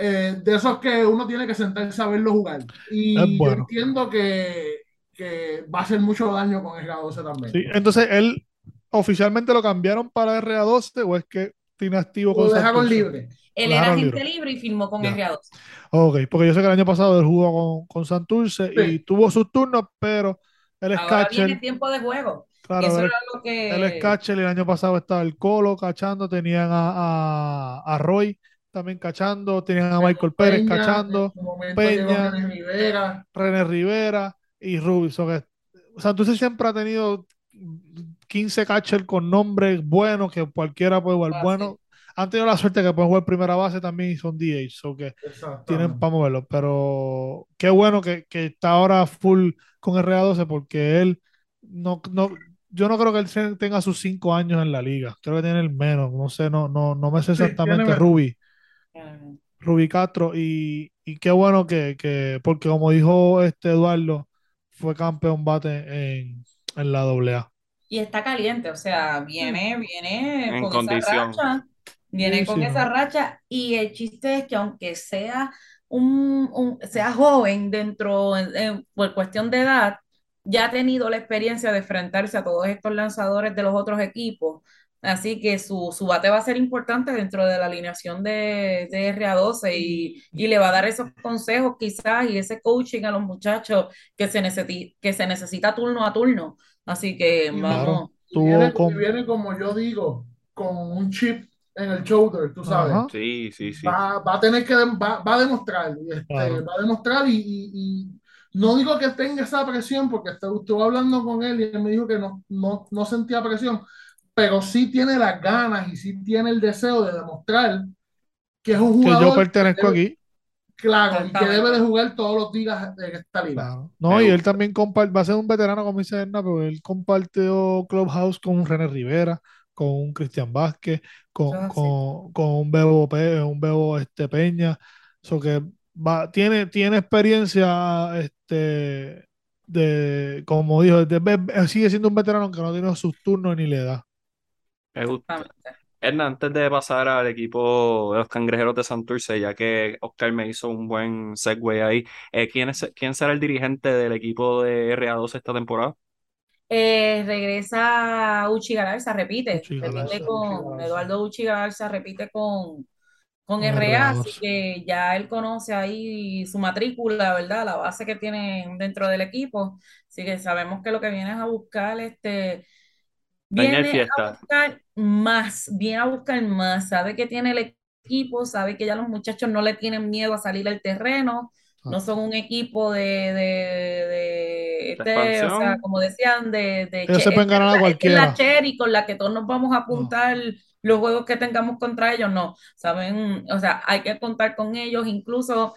eh, de esos que uno tiene que sentarse a verlo jugar. Y yo bueno. entiendo que, que va a hacer mucho daño con SGA12 también. Sí, entonces él oficialmente lo cambiaron para RA12 o es que tiene activo con Lo dejaron libre. Él era agente libre. libre y firmó con Ya. RA12. Ok, porque yo sé que el año pasado él jugó con, con Santurce y Sí. tuvo sus turnos, pero es Ahora viene catcher. tiempo de juego. Claro, Eso él, era lo que. catcher y el año pasado estaba el Colo cachando, tenían a, a, a Roy también cachando, tenían a Michael Pérez Peña, cachando, Peña. René Rivera. René Rivera y Ruby. So que Santurce siempre ha tenido 15 catchers con nombres buenos que cualquiera puede jugar. Fácil. Bueno, han tenido la suerte que pueden jugar primera base también y son DH, so que tienen para moverlo. Pero qué bueno que, que está ahora full con RA12 porque él no, no, yo no creo que él tenga sus 5 años en la liga. Creo que tiene el menos. No sé, no, no, no me sé Sí, exactamente tiene menos. Ruby. Rubí Castro y, y qué bueno que, que, porque como dijo este Eduardo, fue campeón bate en, en la AA. Y está caliente, o sea, viene, viene En con condición. esa racha, viene Sí, con sí, esa racha, y el chiste es que aunque sea un, un- sea joven dentro, en- en- por cuestión de edad, ya ha tenido la experiencia de enfrentarse a todos estos lanzadores de los otros equipos, así que su, su bate va a ser importante dentro de la alineación de, de RA12 y, y le va a dar esos consejos quizás y ese coaching a los muchachos que se, necesi- que se necesita turno a turno. Así que Y vamos. Viene, con- viene, como yo digo, con un chip en el shoulder, tú sabes. Ajá. Sí, sí, sí. Va, va a tener que va, va a demostrar, este, Claro. va a demostrar y, y- y no digo que tenga esa presión porque estu- estuve hablando con él y él me dijo que no, no, no sentía presión, pero sí tiene las ganas y sí tiene el deseo de demostrar que es un Que jugador yo pertenezco debe- aquí. claro, y que debe de jugar todos los días en esta liga. Claro. No, y él también comparte, va a ser un veterano como dice Edna, pero él compartió Clubhouse con un René Rivera, con un Cristian Vázquez, con, Eso así. con, con un Bebo, Pe- un Bebo este, Peña. So que va, tiene, tiene experiencia este, de, como dijo, de- de- sigue siendo un veterano que no tiene sus turnos ni le da. Me gusta. Edna, antes de pasar al equipo de los cangrejeros de Santurce, ya que Oscar me hizo un buen segue ahí, eh, ¿quién, es, ¿quién será el dirigente del equipo de RA2 esta temporada? Eh, regresa Uchi Galarza, repite, Uchi repite con Uchi Galarza. Eduardo Uchi Galarza, repite con, con RA, RA2. así que ya él conoce ahí su matrícula, ¿verdad? La base que tienen dentro del equipo, así que sabemos que lo que viene es a buscar este Viene a buscar más, viene a buscar más, sabe que tiene el equipo, sabe que ya los muchachos no le tienen miedo a salir al terreno, no Ah. son un equipo de, de, de, este, o sea, como decían, de, de Ellos che- se pueden ganar a es la cualquiera. cherry con la que todos nos vamos a apuntar los juegos que tengamos contra ellos, no, saben, o sea, hay que contar con ellos, incluso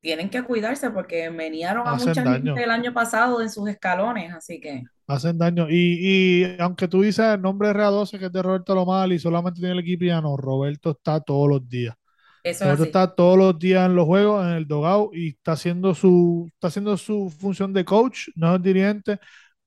tienen que cuidarse porque menearon a mucha daño. gente el año pasado en sus escalones, así que... Hacen daño. Y, y aunque tú dices el nombre de RA12 que es de Roberto Lomal y solamente tiene el equipo, ya no, Roberto está todos los días. Eso Roberto así. está todos los días en los juegos, en el dogout, y está haciendo su, está haciendo su función de coach, no es dirigente,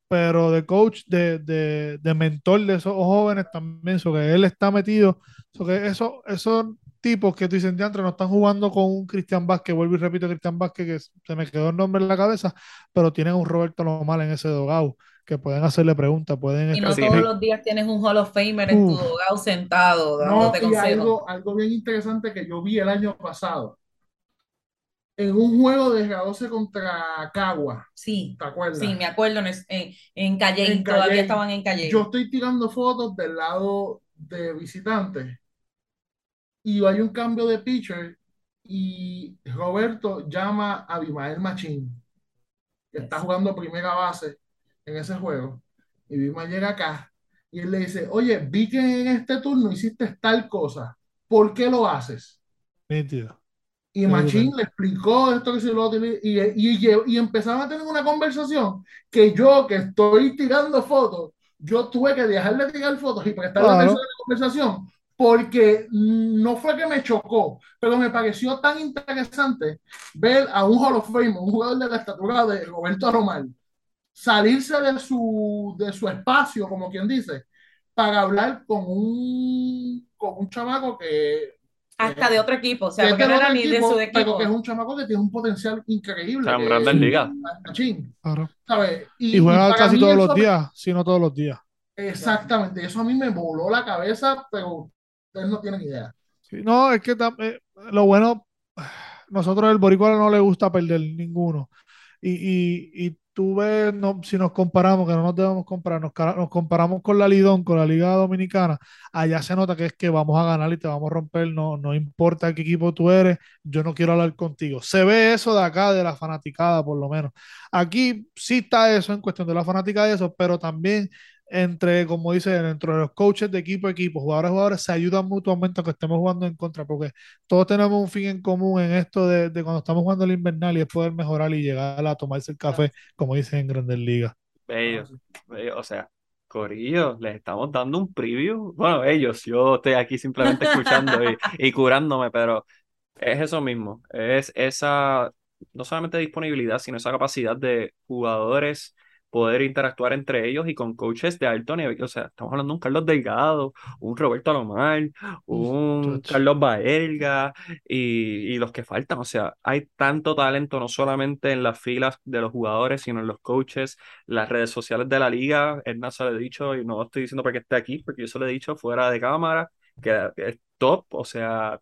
pero de coach, de, de, de mentor de esos jóvenes también, so que él está metido, so que eso, esos tipos que tú dices, diantre, no están jugando con un Cristian Vázquez, vuelvo y repito, Cristian Vázquez, que se me quedó el nombre en la cabeza, pero tienen un Roberto Lomal en ese dogout, que pueden hacerle preguntas, pueden Y no Sí. todos los días tienes un Hall of Famer en tu dogado sentado No, dándote y consejos. algo, algo bien interesante que yo vi el año pasado. En un juego de G12 contra Cagua, Sí, ¿te acuerdas? sí, me acuerdo en, en, en Calle, En todavía Calle. estaban en Calle. Yo estoy tirando fotos del lado de visitantes y hay un cambio de pitcher y Roberto llama a Abimael Machín, que está jugando primera base en ese juego. Y Abimael llega acá y él le dice, oye, vi que en este turno hiciste tal cosa, ¿por qué lo haces? nítido. Y Machín le explicó esto que se lo y, y, y, empezaron a tener una conversación que yo, que estoy tirando fotos, yo tuve que dejar de tirar fotos y prestarle Claro. atención a la conversación porque no fue que me chocó, pero me pareció tan interesante ver a un Hall of Fame, un jugador de la estatura de Roberto Román, salirse de su, de su espacio, como quien dice, para hablar con un, con un chamaco que Hasta de otro equipo, o sea, que no del era ni de equipo, su pero equipo. que es un chamaco que tiene un potencial increíble. En Grandes es Ligas. Machín, Claro. ¿sabes? Y juega casi todos eso los días, si no todos los días. Exactamente, eso a mí me voló la cabeza, pero ustedes no tienen idea. Sí, no, es que eh, lo bueno, nosotros el boricua no le gusta perder ninguno. Y, y, y tú ves, no, si nos comparamos, que no nos debemos comparar, nos, nos comparamos con la Lidón, con la Liga Dominicana, allá se nota que es que vamos a ganar y te vamos a romper, no, no importa qué equipo tú eres, yo no quiero hablar contigo. Se ve eso de acá, de la fanaticada, por lo menos. Aquí sí está eso en cuestión de la fanática de eso, pero también entre, como dice, entre los coaches de equipo a equipo, jugadores a jugadores, se ayudan mutuamente aunque estemos jugando en contra, porque todos tenemos un fin en común en esto de, de cuando estamos jugando el invernal y es poder mejorar y llegar a tomarse el café, como dicen en Grandes Ligas. Bello, bello, o sea, Corillo, les estamos dando un preview. Bueno, ellos, yo estoy aquí simplemente escuchando y, y curándome, pero es eso mismo, es esa, no solamente disponibilidad, sino esa capacidad de jugadores poder interactuar entre ellos y con coaches de alto nivel. O sea, estamos hablando de un Carlos Delgado, un Roberto Alomar, un. Carlos Baelga y, y los que faltan. O sea, hay tanto talento, no solamente en las filas de los jugadores, sino en los coaches, las redes sociales de la liga. Edna se lo he dicho y no lo estoy diciendo porque esté aquí, porque yo se lo he dicho fuera de cámara, que es top. O sea,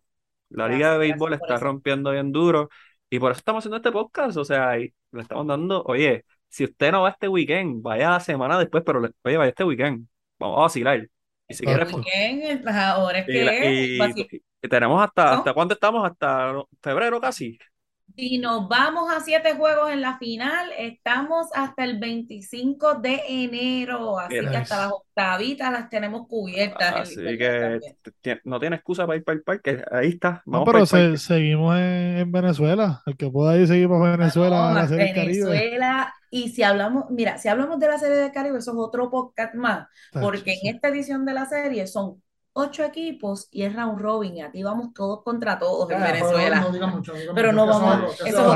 la Gracias, liga de béisbol está rompiendo bien duro y por eso estamos haciendo este podcast. O sea, y le estamos dando, oye, si usted no va este weekend, vaya la semana después, pero le- oye, vaya este weekend. Vamos a vacilar. Y si. Weekend, ahora es y, la- que y- vaci- y tenemos hasta, ¿No? ¿hasta cuándo estamos? Hasta febrero casi. si nos vamos a siete juegos en la final, estamos hasta el 25 de enero, así Mira. que hasta las octavitas las tenemos cubiertas Así que también. no tiene excusa para ir para el parque. Ahí está. No, Vamos pero se- parque. seguimos en, en Venezuela. El que pueda ir seguir para Venezuela a la Vamos, Serie del Caribe. Y si hablamos, mira, si hablamos de la serie del Caribe, eso es otro podcast más, Tacho, porque sí. en esta edición de la serie son ocho equipos y es round robin, y aquí vamos todos contra todos en pero Venezuela. no mucho, no digan Pero mucho, no vamos eso es otro-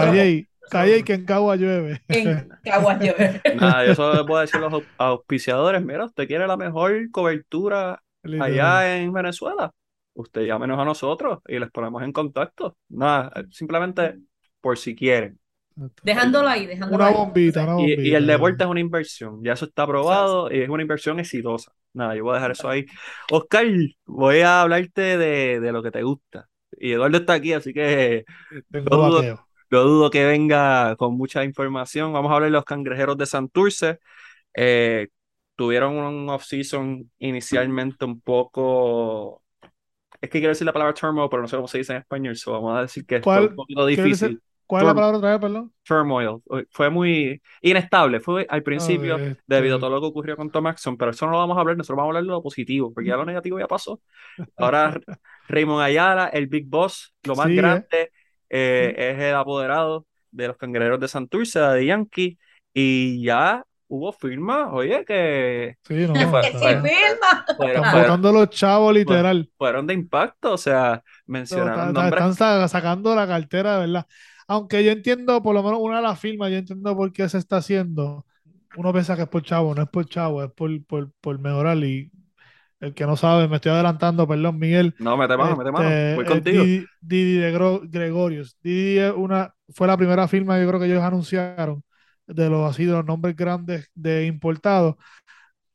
Calle y, que en Cagua llueve. En Caguas Llueve. Nada, yo solo le puedo decir a los au- auspiciadores, mira, usted quiere la mejor cobertura Literal. allá en Venezuela, usted llámenos a nosotros y les ponemos en contacto. Nada, simplemente por si quieren. Dejándolo ahí, dejándolo Una ahí. bombita, una Y, bombita. y el deporte es una inversión, ya eso está probado y es una inversión exitosa. Nada, yo voy a dejar eso ahí. Oscar, voy a hablarte de, de lo que te gusta. Y Eduardo está aquí, así que no dudo, vaqueo. no dudo que venga con mucha información. Vamos a hablar de los cangrejeros de Santurce. Eh, tuvieron un off-season inicialmente un poco. Es que quiero decir la palabra turmoil, pero no sé cómo se dice en español, so vamos a decir que fue ¿Cuál- un poquito difícil. ¿Cuál es la palabra otra vez, perdón? Turmoil. Fue muy inestable. Fue al principio, este- debido a todo lo que ocurrió con Tom Axon, pero eso no lo vamos a hablar, nosotros vamos a hablar de lo positivo, porque ya lo negativo ya pasó. Ahora Raymond Ayala, el Big Boss, lo más Sí, ¿eh? grande, eh, es el apoderado de los cangrejeros de Santurce, de Yankee, y ya hubo firma, oye, que Sí, no, ¿Qué fue? Que fueron, están fueron- botando los chavos, literal. fueron de impacto, o sea, No, mencionaron está- está- nombres. están sa- sacando la cartera, de verdad. Aunque yo entiendo, por lo menos una de las firmas, yo entiendo por qué se está haciendo. Uno piensa que es por chavo, no es por chavo, es por, por, por mejorar. Y el que no sabe, me estoy adelantando, perdón, Miguel. No, mete mano, mete mano, Este, voy contigo. Didi, Didi de Gro- Gregorius. Didi es una, fue la primera firma, yo creo que ellos anunciaron, de los así, de los nombres grandes de importados.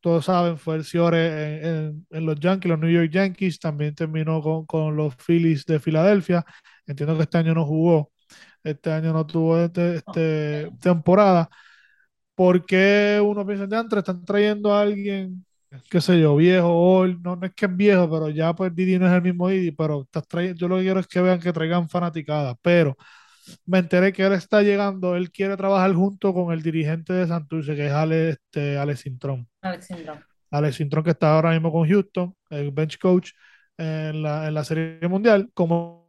Todos saben, fue el Ciore en, en- en los Yankees, los New York Yankees, también terminó con, con los Phillies de Filadelfia. Entiendo que este año no jugó, este año no tuvo este, este temporada. ¿Por qué uno piensa, entre están trayendo a alguien, qué sé yo, viejo? No, no es que es viejo, pero ya pues Didi no es el mismo Didi, pero estás trayendo, yo lo que quiero es que vean que traigan fanaticadas, pero me enteré que él está llegando, él quiere trabajar junto con el dirigente de Santurce, que es Ale, este, Alex Sintrón. Alexandro. Alex Sintrón que está ahora mismo con Houston, el bench coach en la, en la Serie Mundial, como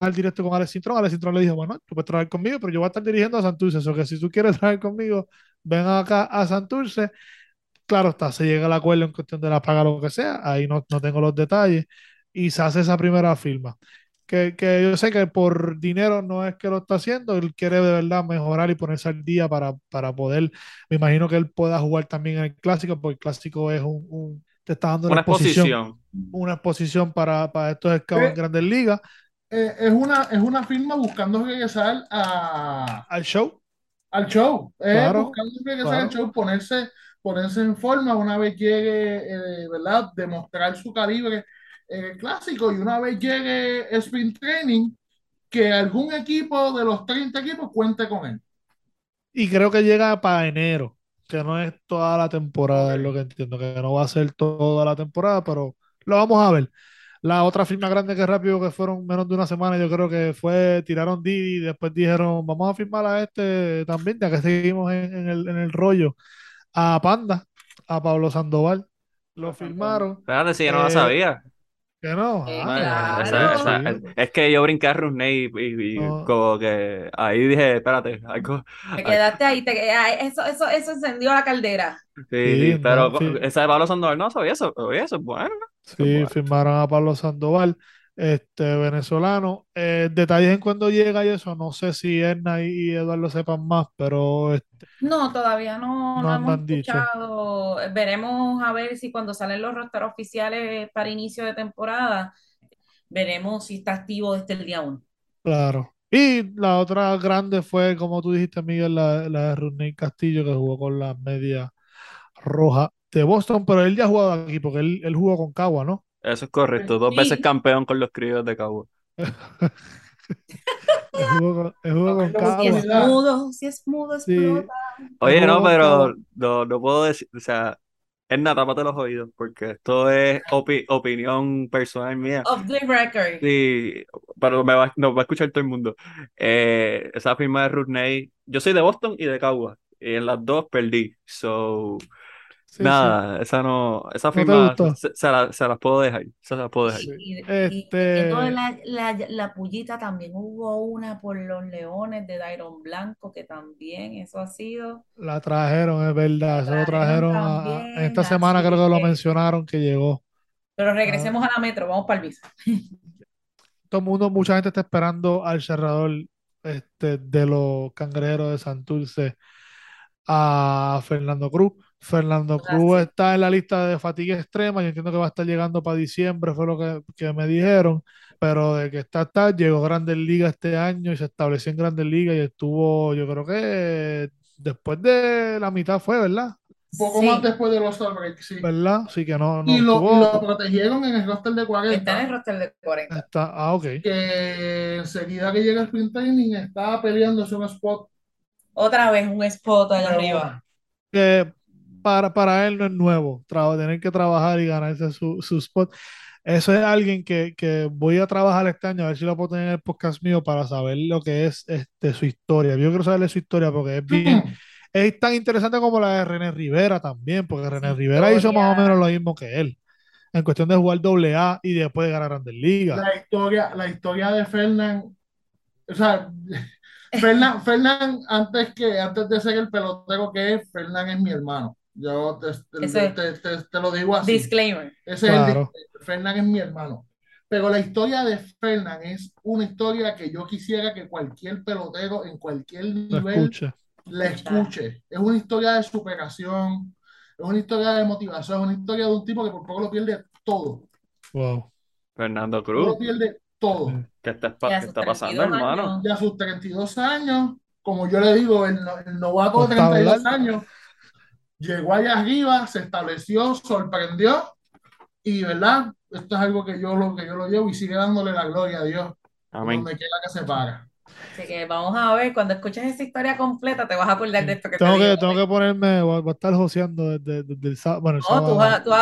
al directo con Alex Sintrón, Alex Sintrón le dijo, bueno, tú puedes trabajar conmigo, pero yo voy a estar dirigiendo a Santurce, o que si tú quieres trabajar conmigo, ven acá a Santurce. Claro está, se llega al acuerdo en cuestión de la paga, lo que sea, ahí no, no tengo los detalles, y se hace esa primera firma. Que, que yo sé que por dinero no es que lo está haciendo, él quiere de verdad mejorar y ponerse al día para, para poder, me imagino que él pueda jugar también en el clásico, porque el clásico es un, un- te está dando una, Una exposición, exposición. una exposición para, para estos scouts en grandes ligas, Eh, es una, es una firma buscando regresar a, al show. al show, eh, Claro, buscando regresar claro. al show, ponerse, ponerse en forma una vez llegue, eh, ¿verdad? Demostrar su calibre clásico y una vez llegue Sprint Training, que algún equipo de los 30 equipos cuente con él. Y creo que llega para enero, que no es toda la temporada, es lo que entiendo, que no va a ser toda la temporada, pero lo vamos a ver. La otra firma grande que rápido, que fueron menos de una semana, yo creo que fue, tiraron Didi y después dijeron, vamos a firmar a este también, ya que seguimos en, en el, en el rollo, a Panda, a Pablo Sandoval. Lo firmaron, Espérate, si yo no la Eh, sabía. que no. Eh, ah, Bueno, claro. esa- esa- sí. es que yo brinqué a Rusney y, y- y No. como que ahí dije, espérate, algo. Te quedaste ahí, te, ah, eso, eso, eso encendió la caldera. Sí, Sí, sí, pero no, sí. esa de Pablo Sandoval no sabía eso. Oye, eso es bueno. Sí, firmaron a Pablo Sandoval, este venezolano. Eh, detalles en cuando llega y eso, no sé si Edna y, Eduardo sepan más, pero este, No, todavía no, No no hemos han dicho. escuchado. Veremos a ver si cuando salen los roster oficiales para inicio de temporada, veremos si está activo desde el día 1. claro. Y la otra grande fue, como tú dijiste, Miguel, la, la de Rodney Castillo, que jugó con la media roja de Boston, pero él ya ha jugado aquí, porque él, él jugó con Cagua, ¿no? Eso es correcto. Dos Sí. veces campeón con los críos de Cabo. Él jugó con, Si Cagua. es Cagua. mudo, si es mudo, Sí. explota. Oye, no, pero Cagua. no, no puedo decir, o sea, Edna, tápate los oídos, porque esto es opi- opinión personal mía. Off the record. Sí, pero me va, nos va a escuchar todo el mundo. Eh, esa firma de Rudney, yo soy de Boston y de Cagua, y en las dos perdí. So, Sí, nada, esa no, esa firma se, se la- se las puedo dejar, se las puedo dejar. Sí. Y, Este- y yendo de la, la, la pullita también hubo una por los Leones de Dairon Blanco, que también eso ha sido. La trajeron, es verdad. Eso lo trajeron trajeron a- a- también, en esta semana, creo que lo mencionaron que llegó. Pero regresemos a la metro, vamos para el visa. todo el mundo, mucha gente está esperando al cerrador este, de los cangrejeros de Santurce, a Fernando Cruz. Fernando Cruz sí. está en la lista de fatiga extrema. Yo entiendo que va a estar llegando para diciembre, fue lo que, que me dijeron. Pero de que está, está, llegó a Grandes Ligas este año y se estableció en Grandes Ligas y estuvo, yo creo que después de la mitad fue, ¿verdad? Un poco Sí. más después del All-Star Break, sí. ¿Verdad? Así que no, no Y lo, estuvo- y lo protegieron en el roster de Está en el 40. roster de 40. está- ah, ok. Que enseguida que llega el sprint training estaba peleándose un spot. Otra vez un spot allá de arriba. que para, para él no es nuevo, tener que trabajar y ganarse su, su spot. Eso es alguien que, que voy a trabajar este año, a ver si lo puedo tener en el podcast mío para saber lo que es este, su historia. Yo quiero saberle su historia porque es bien, es tan interesante como la de René Rivera también, porque René Rivera hizo más o historia. menos lo mismo que él, en cuestión de jugar doble A y después de ganar Grandes Ligas. La historia, la historia de Fernán, o sea, Fernán, antes que, antes de ser el pelotero que es, Fernán es mi hermano. Yo te, te- te- te- te lo digo así. Disclaimer. Ese es el Claro. disclaimer. Fernán es mi hermano. Pero la historia de Fernán es una historia que yo quisiera que cualquier pelotero en cualquier nivel la escuche. Es una historia de superación, es una historia de motivación, es una historia de un tipo que por poco lo pierde todo. Wow. Fernando Por poco Cruz, lo pierde todo. ¿qué está, qué sus está pasando, 32 hermano? años. Y a sus 32 años, como yo le digo, el, no- el novato de Con tablar. 32 años, llegó allá arriba, se estableció, sorprendió, y verdad, esto es algo que yo lo, que yo lo llevo y sigue dándole la gloria a Dios, Amén. donde quiera que se para. Así que vamos a ver, cuando escuches esa historia completa, te vas a acordar de esto que te Tengo que, digo. tengo que ponerme, voy a, estar joseando desde, desde el sábado. Bueno, el No, tú, sábado. tú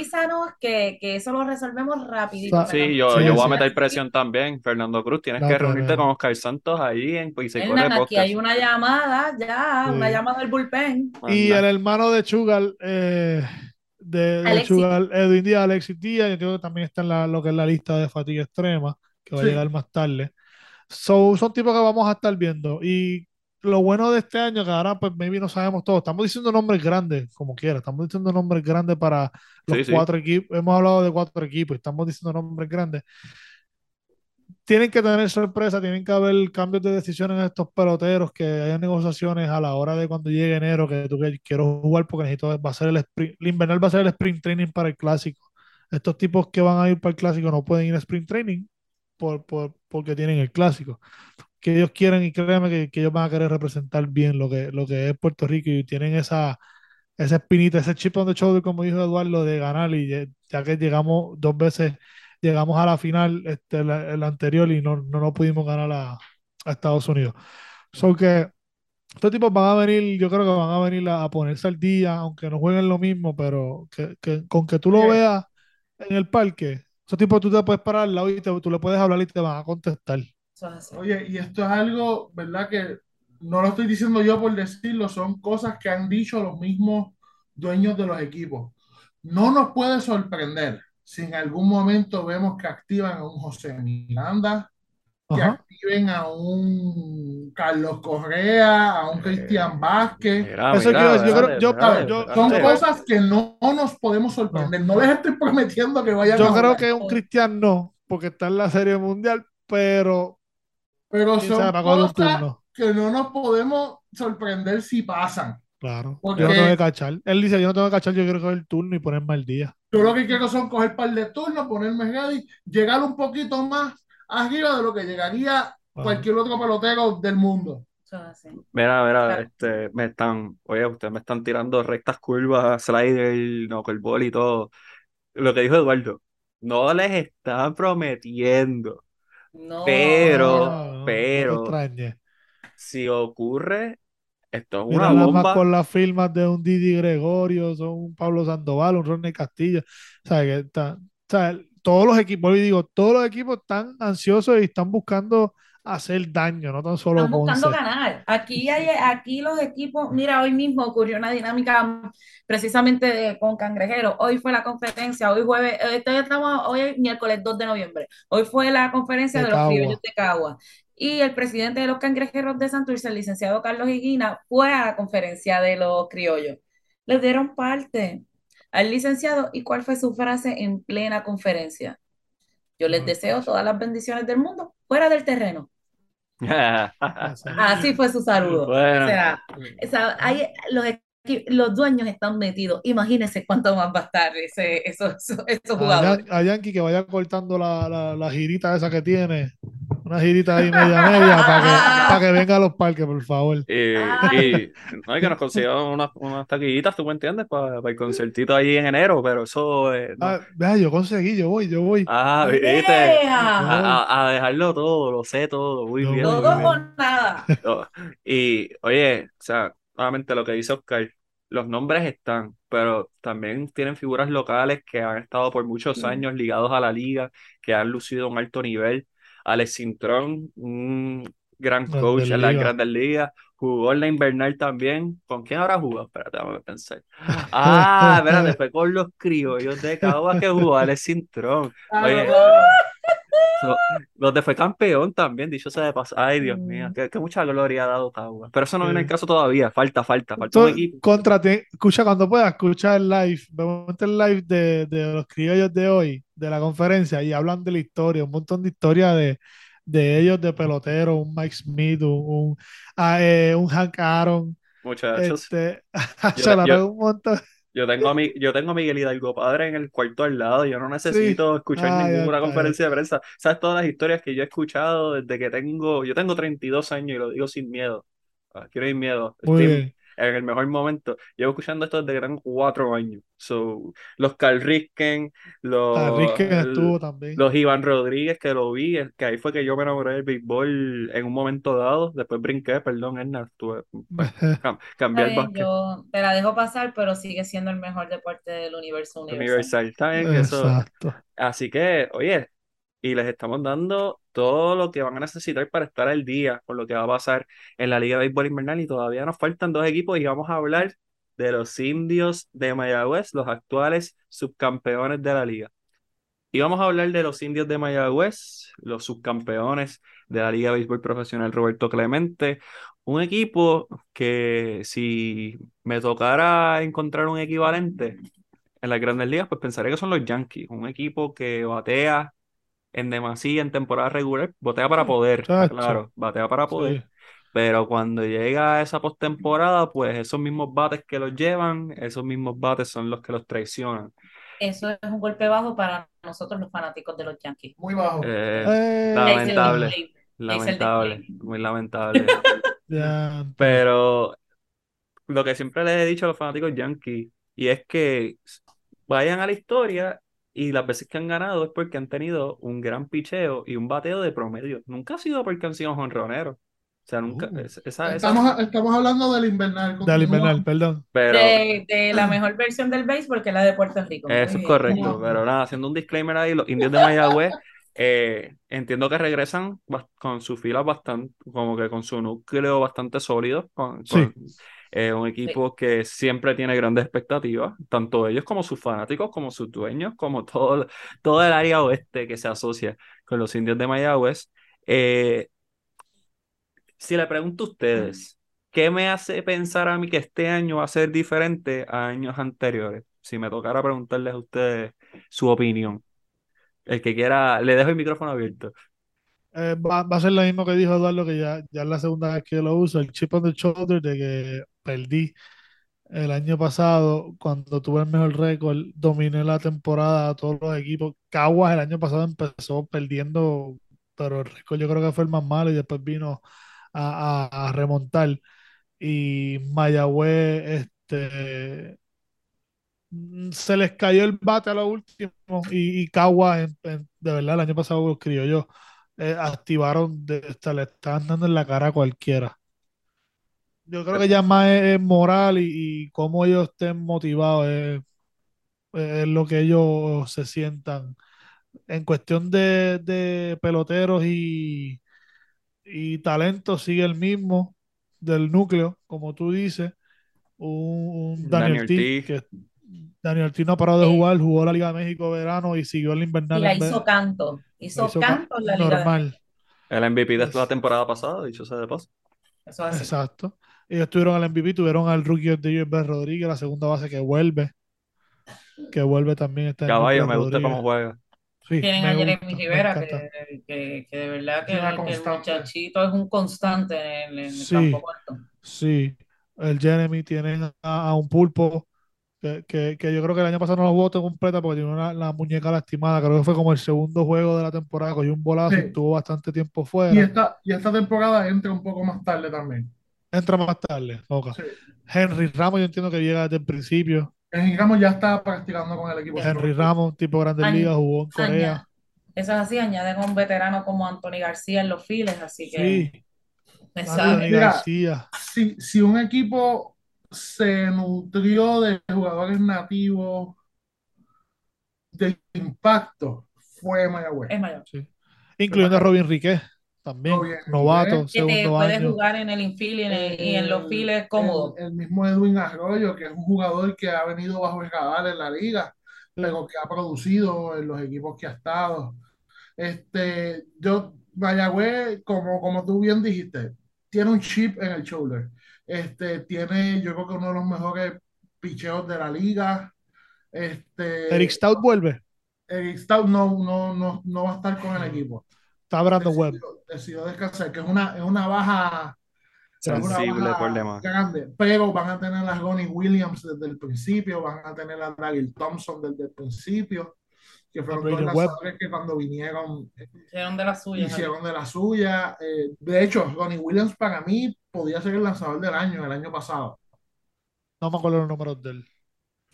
avísanos que, que eso lo resolvemos rapidito. Sa- Sí, yo, Sí, yo voy a meter presión también. Fernando Cruz, tienes No, que reunirte con Oscar Santos ahí en Pues se corre aquí hay podcast. una llamada, ya, Sí. una llamada del bullpen. Y Anda. el hermano de Chugal, eh, de, de. Chugal, Edwin Díaz, Alexis Díaz, yo creo que también está en la, lo que es la lista de fatiga extrema, que va a llegar más tarde. So, son tipos que vamos a estar viendo. Y lo bueno de este año, que ahora pues maybe no sabemos todo, estamos diciendo nombres grandes, como quiera, estamos diciendo nombres grandes para los Sí, sí. cuatro equipos. Hemos hablado de cuatro equipos, y estamos diciendo nombres grandes. Tienen que tener sorpresa, tienen que haber cambios de decisiones en estos peloteros, que haya negociaciones a la hora de cuando llegue enero, que tú que quiero jugar porque necesito, va a ser el sprint, el invernal va a ser el sprint training para el clásico. Estos tipos que van a ir para el clásico no pueden ir a sprint training por, por- porque tienen el clásico. Que ellos quieren y créeme que, que ellos van a querer representar bien lo que, lo que es Puerto Rico y tienen esa, esa espinita, ese chip on the shoulder, como dijo Eduardo, de ganar y ya, ya que llegamos dos veces, llegamos a la final, este, la, el anterior y no, no, no pudimos ganar a, a Estados Unidos. So que estos tipos van a venir, yo creo que van a venir a, a ponerse al día, aunque no jueguen lo mismo, pero que, que- con que tú lo Sí. veas en el parque, esos tipos tú te puedes parar al lado y te- tú le puedes hablar y te van a contestar. Oye, y esto es algo, ¿verdad? Que no lo estoy diciendo yo por decirlo, son cosas que han dicho los mismos dueños de los equipos. No nos puede sorprender si en algún momento vemos que activan a un José Miranda, que Ajá. activen a un Carlos Correa, a un Cristian Vázquez. Mira, Eso mira, quiero decir, yo creo- espérate, yo- espérate, yo- espérate. Son cosas que no nos podemos sorprender. No, les estoy prometiendo que vayan a Yo creo que un Cristian no, porque está en la Serie Mundial, pero pero son un cosas que no nos podemos sorprender si pasan. Claro, Porque- yo no tengo que cachar. Él dice, yo no tengo que cachar, yo quiero coger el turno y ponerme al día. Yo lo que quiero son coger par de turnos, ponerme ready, llegar un poquito más arriba de lo que llegaría Wow. cualquier otro pelotero del mundo. Mira, mira, Claro. este, me están, oye, ustedes me están tirando rectas curvas, slider, knuckleball y todo. Lo que dijo Eduardo, no les están prometiendo. No. Pero- No, no, no pero-. Si ocurre, esto es Mira una más bomba. con las firmas de un Didi Gregorio, son un Pablo Sandoval, un Ronnie Castillo. O sea, que está- o sea, todos los equipos, y digo, todos los equipos están ansiosos y están buscando hacer daño, no tan solo Están buscando Ponce. ganar. Aquí hay, aquí los equipos, mira, hoy mismo ocurrió una dinámica precisamente de- con Cangrejero. Hoy fue la conferencia, hoy jueves, eh, todavía estamos, hoy es miércoles 2 de noviembre. Hoy fue la conferencia De de los criollos de Cagua. Y el presidente de los Cangrejeros de Santurce, el licenciado Carlos Higuina, fue a la conferencia de los criollos. Les dieron parte al licenciado. ¿Y cuál fue su frase en plena conferencia? Yo les deseo todas las bendiciones del mundo fuera del terreno. Así fue su saludo. Bueno. O sea, esa- hay- los, los dueños están metidos. Imagínense cuánto más va a estar ese, esos, esos, A, jugadores. Yan- a Yankee que vaya cortando la, la, la girita esa que tiene. Una girita ahí media media para que, para que venga a los parques, por favor. Y, Ah. y, no, y que nos consigan unas, unas taquillitas, tú me entiendes, para, el conciertito ahí en enero, pero eso. eh, no. Ah, vea, yo conseguí, yo voy, yo voy. Ah, viste. A, a- dejarlo todo, lo sé todo, muy No, bien. muy Todo bien. o nada. Y oye, o sea, nuevamente lo que dice Oscar, los nombres están, pero también tienen figuras locales que han estado por muchos Sí. años ligados a la liga, que han lucido a un alto nivel. Alex Cintrón, un gran coach en las grandes ligas, jugó en la invernal también. ¿Con quién habrá jugado? Espérate, vamos a pensar. Ah, espérate, fue con los criollos de Caguas que jugó Alex Cintrón. Claro, Oye. So, donde fue campeón también, dicho sea de paso. Ay, Dios Mm. mío, que, que mucha gloria ha dado Caguas. Pero eso no viene el caso todavía. Falta, falta, falta. Contra, escucha cuando puedas, escucha el live, vemos el live de, de los criollos de hoy, de la conferencia, y hablan de la historia, un montón de historia de, de ellos, de pelotero, un Mike Smith, un, un, ah, eh, un Hank Aaron, Muchachos, este, yo- yo- un montón. Yo tengo a mi, yo tengo a Miguel Hidalgo padre en el cuarto al lado. Yo no necesito escuchar Ah, ninguna conferencia de prensa. Sabes todas las historias que yo he escuchado desde que tengo, yo tengo 32 años y lo digo sin miedo. Ah, Quiero sin miedo. Estoy. En el mejor momento. Llevo escuchando esto desde que tengo cuatro años. So, los Carl Ripken, los, Ricken estuvo también. Los Iván Rodríguez, que lo vi, que ahí fue que yo me enamoré del béisbol en un momento dado. Después brinqué, perdón, Edna, tuve, pues, cam- cambié el básquet yo te la dejo pasar, pero sigue siendo el mejor deporte del universo universal. universal. Está bien, eso. Así que, oye, y les estamos dando todo lo que van a necesitar para estar al día con lo que va a pasar en la Liga de Béisbol Invernal. Y todavía nos faltan dos equipos y vamos a hablar de los indios de Mayagüez, los actuales subcampeones de la liga. Y vamos a hablar de los indios de Mayagüez, los subcampeones de la Liga de Béisbol Profesional Roberto Clemente. Un equipo que si me tocara encontrar un equivalente en las grandes ligas, pues pensaría que son los Yankees. Un equipo que batea en demasía en temporada regular, batea para poder, Chacho. claro, batea para poder. Sí. Pero cuando llega esa postemporada, pues esos mismos bates que los llevan, esos mismos bates son los que los traicionan. Eso es un golpe bajo para nosotros los fanáticos de los Yankees. Muy bajo. Eh, Eh, Lamentable. Lamentable, muy lamentable. Pero lo que siempre les he dicho a los fanáticos yankees, y es que vayan a la historia y las veces que han ganado es porque han tenido un gran picheo y un bateo de promedio. Nunca ha sido porque han sido jonroneros. O sea, nunca. Uh. es- esa, esa- Estamos, estamos hablando del invernal. Continúa. invernal, perdón. pero De, de la mejor versión del béisbol, que es la de Puerto Rico. Eso es bien. correcto. Pero nada, haciendo un disclaimer ahí, los indios de Mayagüez eh, entiendo que regresan con sus filas bastante, como que con su núcleo bastante sólido, con, Sí. con, eh, un equipo que siempre tiene grandes expectativas, tanto ellos como sus fanáticos, como sus dueños, como todo, todo el área oeste que se asocia con los indios de Mayagüez. Eh, si le pregunto a ustedes, ¿qué me hace pensar a mí que este año va a ser diferente a años anteriores? Si me tocara preguntarles a ustedes su opinión. El que quiera, le dejo el micrófono abierto. Eh, va, va a ser lo mismo que dijo Eduardo, que ya, ya es la segunda vez que lo uso, el chip on the shoulder de que perdí el año pasado, cuando tuve el mejor récord, dominé la temporada a todos los equipos. Caguas el año pasado empezó perdiendo, pero el récord yo creo que fue el más malo y después vino a, a- remontar. Y Mayagüez, este, mm, se les cayó el bate a lo último y, y Caguas, de verdad, el año pasado lo escribió yo eh, activaron, de, le estaban dando en la cara a cualquiera. Yo creo que ya más es, es moral y, y cómo ellos estén motivados es, es lo que ellos se sientan. En cuestión de, de peloteros y, y talento sigue el mismo del núcleo, como tú dices. Un, un Daniel, Daniel T, T. que Daniel T no ha parado de jugar, jugó la Liga de México verano y siguió el Y invernal la en vez- hizo canto. Hizo, la hizo ca- canto en la Liga de normal. El MVP de Es- la temporada pasada, dicho sea de paso. Eso es. Exacto. Ellos tuvieron al MVP, tuvieron al rookie of the year, Ben Rodríguez, la segunda base que vuelve. Que vuelve también este año, Caballo, me gusta cómo juega. Sí, Tienen a Jeremy Rivera, que, que, que de verdad que, el- que el muchachito es un constante en el, en el Sí. campo corto. Sí, el Jeremy tienen a, a un pulpo que, que, que yo creo que el año pasado no lo jugó completa porque tiene una, la muñeca lastimada. Creo que fue como el segundo juego de la temporada. Cogió un bolazo y Sí. estuvo bastante tiempo Y fuera. esta, y esta temporada entra un poco más tarde también. Entra más tarde. ok. Sí. Henry Ramos, yo entiendo que llega desde el principio. En Ramos ya está practicando con el equipo. Henry Ramos, tipo Grandes Añ- Ligas, jugó en Corea. Eso es así, añaden a un veterano como Anthony García en los files, así que Sí, exacto. Anthony Mira, García. Si, si un equipo se nutrió de jugadores nativos de impacto, fue Mayagüez. es mayor. Sí. Incluyendo a Robin Riquet también. Robin. Novato, Que te segundo puede año. jugar en el infield y en, el- y en los El- files cómodo. El, el mismo Edwin Arroyo, que es un jugador que ha venido bajo el radar en la liga, pero que ha producido en los equipos que ha estado. Este, yo, Mayagüez, como, como tú bien dijiste, tiene un chip en el shoulder. Este, tiene, yo creo que uno de los mejores picheos de la liga. Este, Eric Stout vuelve. Eric Stout no, no, no, no va a estar con el equipo. Está Brandon Webb. Decidió, decidió descansar, que es una, es una baja Sensible problema. grande, pero van a tener a Ronnie Williams desde el principio, van a tener a Daryl Thompson desde el principio, que fueron dos Brandon Webb. lanzadores que cuando vinieron eh, Hicieron de las suyas. hicieron de la suya. Eh, de hecho, Ronnie Williams para mí podía ser el lanzador del año, el año pasado. No me acuerdo los números de él.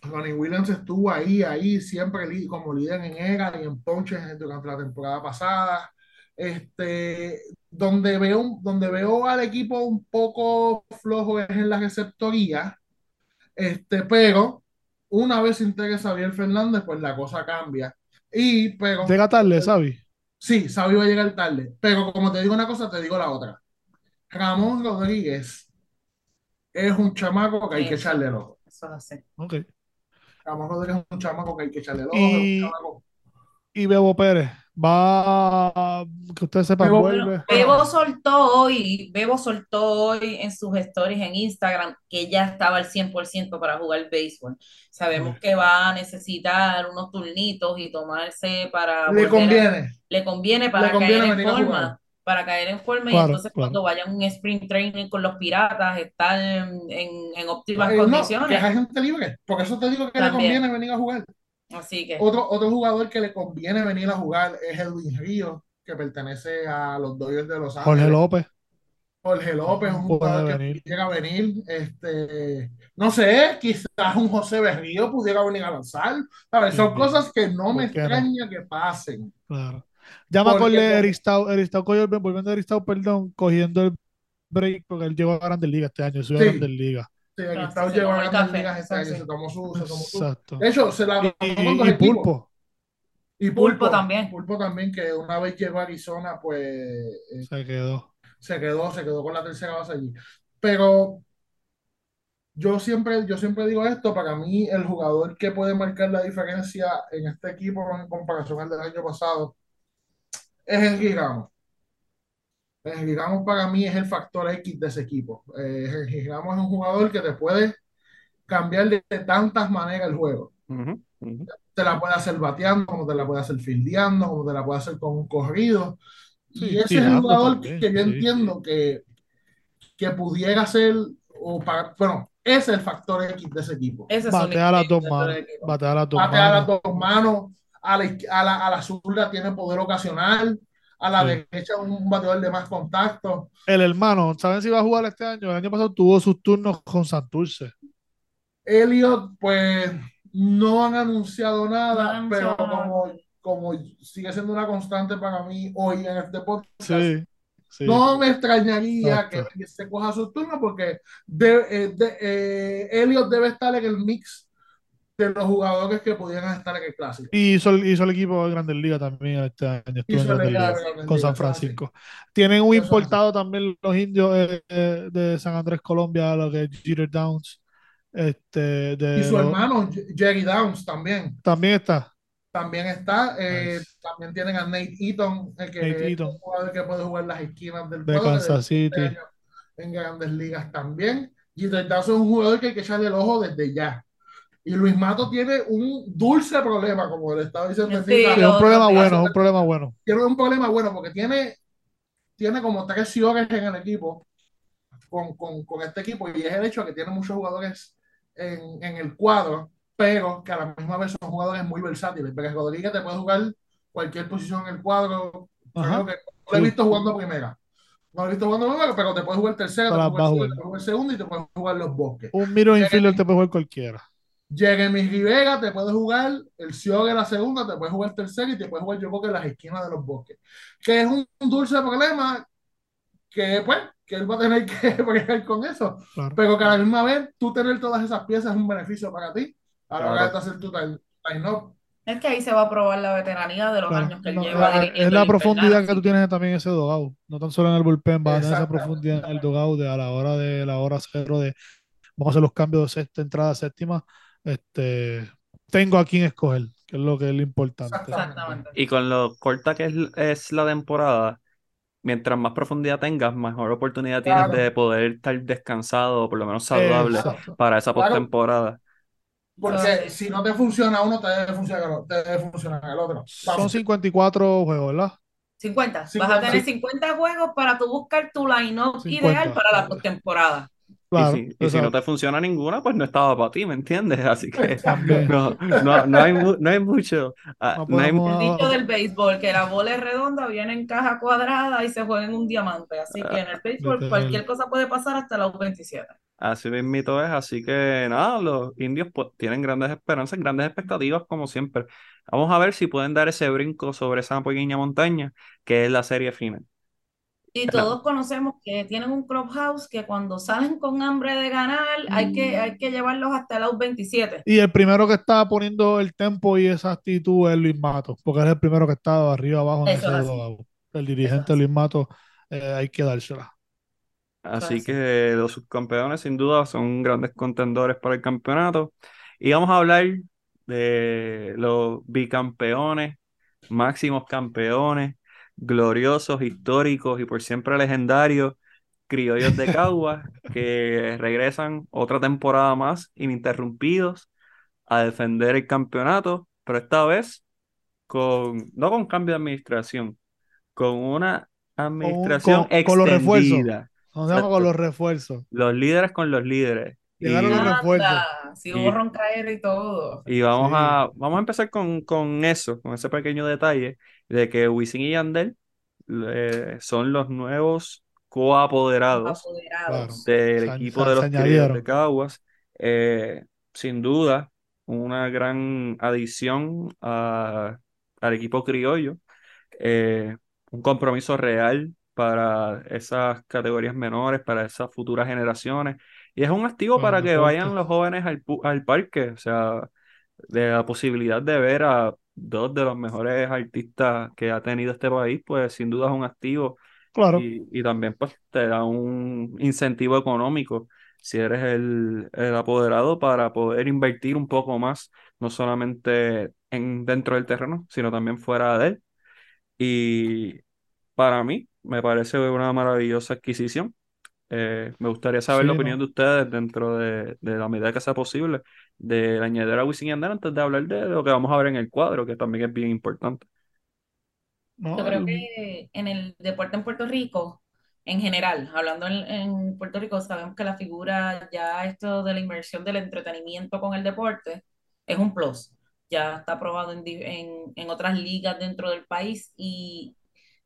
Ronnie Williams estuvo ahí, ahí, siempre como líder en ERA y en ponches durante la temporada pasada. Este, donde veo, donde veo al equipo un poco flojo es en la receptoría, este, pero una vez se integra Xavier Fernández, pues la cosa cambia. Y, pero, Llega tarde, ¿sabes? sí, Xavi va a llegar tarde, pero como te digo una cosa, te digo la otra. Ramón Rodríguez es un chamaco que hay que echarle el ojo. Eso es así. Ok. Ramón Rodríguez es un chamaco que hay que echarle el ojo. Y Bebo Pérez. Va. Que ustedes sepan, Bebo- vuelve. Bebo soltó hoy, Bebo soltó hoy en sus stories en Instagram que ya estaba al 100% para jugar béisbol. Sabemos Sí. que va a necesitar unos turnitos y tomarse para Le volver a- conviene. le conviene para Le conviene caer en forma, para caer en forma y Claro, entonces claro. cuando vaya a un sprint training con los piratas, estar en, en- óptimas Eh, no, que condiciones. gente libre. Por eso te digo que le También. conviene venir a jugar. Así que Otro, otro jugador que le conviene venir a jugar es Edwin Ríos, que pertenece a los Dodgers de Los Jorge Ángeles. López. Jorge López es un jugador que venir. pudiera venir. Este, no sé, quizás un José Berrío pudiera venir a lanzar. ¿Sabes? Son Sí, cosas que no me extraña que pasen. Claro. Ya me acordé el- volviendo a Eric Stout, perdón, cogiendo el break porque él llegó a Grandes Ligas este año, subió a Sí. Grandes Ligas. Sí, aquí Ah, está, sí, se llegó a tomó el grandes café, ligas este eso año, sí. se tomó su, se tomó su- Exacto. De hecho, se la Y, y equipos. Pulpo. Y Pulpo también. Pulpo también, que una vez llegó a Arizona, pues eh, Se quedó. se quedó, se quedó con la tercera base allí. Pero yo siempre, yo siempre digo esto, para mí el jugador que puede marcar la diferencia en este equipo en comparación al del año pasado es Henry Ramos. Henry Ramos para mí es el factor X de ese equipo. Eh, Henry Ramos es un jugador que te puede cambiar de, de tantas maneras el juego. Ujú, ujú. Te la puede hacer bateando, como te la puede hacer fildeando, como te la puede hacer con un corrido. Sí, y ese es el jugador también, que yo sí. entiendo que, que pudiera ser, o para, bueno, ese es el factor X de ese equipo. ese es un Batea a las dos manos. equipo. Batea a las dos Batea a las manos. a la, a la zurda tiene poder ocasional, a la Sí. derecha un bateador de más contacto. El hermano, ¿saben si va a jugar este año? El año pasado tuvo sus turnos con Santurce. Elliot, pues no han anunciado nada, No pero como, como sigue siendo una constante para mí hoy en este podcast, Sí, sí. no me extrañaría Exacto. que se coja su turno porque de- eh, de- eh, Elliot debe estar en el mix de los jugadores que pudieran estar en el clásico. Y hizo, el- hizo el equipo de Grandes Ligas también este año. Con San. Francisco. Tienen un Eso es así. importado también los indios de San Andrés, Colombia, lo que es Jeter Downs. Este, de Y su los- hermano Jerry Downs también. También está. También está. eh, Nice. También tienen a Nate Eaton, el que Nate es un jugador que puede jugar las esquinas del De Kansas este City. En grandes ligas también. Jeter Downs es un jugador que hay que echarle el ojo desde ya. Y Luis Mato tiene un dulce problema, como le estaba diciendo. Sí, Es un problema bueno, es un problema bueno. Tiene un problema bueno porque tiene, tiene como tres ciores en el equipo, con, con, con este equipo, y es el hecho de que tiene muchos jugadores en, en el cuadro, pero que a la misma vez son jugadores muy versátiles. Pérez Rodríguez te puede jugar cualquier posición en el cuadro. Ajá. Creo que no lo he visto jugando primera. No lo he visto jugando primera, pero te puede jugar tercera, te puede jugar, segunda y te puede jugar los bosques. Un miro infielder te puede jugar cualquiera. Jeremy Rivera te puede jugar el Cio de la segunda, te puede jugar tercera y te puede jugar yo creo que en las esquinas de los bosques. Que es un, un dulce problema que pues, que él va a tener que bregar con eso. Claro. Pero que a la misma vez tú tener todas esas piezas es un beneficio para ti a la hora de hacer tu line- line-up. Es que ahí se va a probar la veteranía de los Claro. años que él No, lleva la- es la el profundidad Infernal, que tú tienes también en ese dogado. No tan solo en el bullpen, vas a tener esa profundidad en el dogado de a la hora de la hora cero de vamos a hacer los cambios de sexta entrada séptima. Este tengo a quién escoger, que es lo que es lo importante. Exactamente. Y con lo corta que es, es la temporada, mientras más profundidad tengas, mejor oportunidad tienes de poder estar descansado o por lo menos saludable Exacto. para esa Claro. postemporada. Porque si no te funciona uno, te debe funcionar el otro. Te debe funcionar el otro. Son Vamos. 54 juegos, ¿verdad? 50. Vas a 50. tener 50 juegos para tú buscar tu line-up 50. ideal para la postemporada. Claro. y si, y si no te funciona ninguna, pues no estaba para ti, ¿me entiendes? Así que no, no, no hay, no hay mucho. ah, No no hay- El Ah, dicho del béisbol, que la bola es redonda, viene en caja cuadrada y se juega en un diamante. Así que en el béisbol Literal. cualquier cosa puede pasar hasta la U27. Así mismito es, así que nada, los indios pues, tienen grandes esperanzas, grandes expectativas como siempre. Vamos a ver si pueden dar ese brinco sobre esa pequeña montaña que es la serie final. Y todos conocemos que tienen un clubhouse que cuando salen con hambre de ganar hay que, hay que llevarlos hasta la U27. Y el primero que está poniendo el tempo y esa actitud es Luis Mato, porque es el primero que está arriba abajo en Eso ese. El dirigente Luis Mato, eh, hay que dársela. Así Así. que los subcampeones sin duda son grandes contendores para el campeonato. Y vamos a hablar de los bicampeones, máximos campeones, gloriosos, históricos y por siempre legendarios criollos de Caguas que regresan otra temporada más ininterrumpidos a defender el campeonato, pero esta vez con, no con cambio de administración, con una administración con- con los refuerzos. extendida. Nos vamos con los refuerzos. Los líderes con los líderes. Y, Llegaron los refuerzos. Anda, si Y- hubo roncaera y todo. y vamos Sí. a, vamos a empezar con, con eso, con ese pequeño detalle de que Wisin y Yandel eh, son los nuevos coapoderados Apoderados. del Se- equipo se- de los criollos de Caguas. Eh, sin duda, una gran adición a- al equipo criollo. Eh, un compromiso real para esas categorías menores, para esas futuras generaciones. Y es un activo Para que vayan los jóvenes al, pu- al parque. O sea, de la posibilidad de ver a dos de los mejores artistas que ha tenido este país, pues sin duda es un activo. Claro. Y, y también pues te da un incentivo económico si eres el, el apoderado para poder invertir un poco más, no solamente en, dentro del terreno, sino también fuera de él. Y para mí me parece una maravillosa adquisición. Eh, me gustaría saber Sí, la no. opinión de ustedes dentro de, de la medida que sea posible de añadir a Wisin y Yandel antes de hablar de lo que vamos a ver en el cuadro, que también es bien importante. No, Yo creo que en el deporte en Puerto Rico, en general, hablando en, en Puerto Rico, sabemos que la figura, ya esto de la inversión del entretenimiento con el deporte, es un plus. Ya está aprobado en, en otras ligas dentro del país y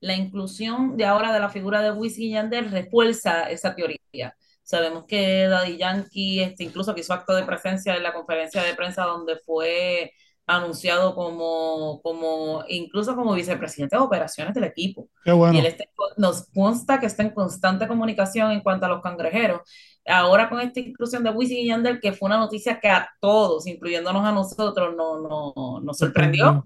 la inclusión de ahora de la figura de Wisin y Yandel refuerza esa teoría. Sabemos que Daddy Yankee, este, incluso que hizo acto de presencia en la conferencia de prensa donde fue anunciado como, como incluso como vicepresidente de operaciones del equipo. qué Y bueno. él está- nos consta que está en constante comunicación en cuanto a los cangrejeros. Ahora con esta inclusión de Wisin y Yandel, que fue una noticia que a todos, incluyéndonos a nosotros, no, no, nos sorprendió.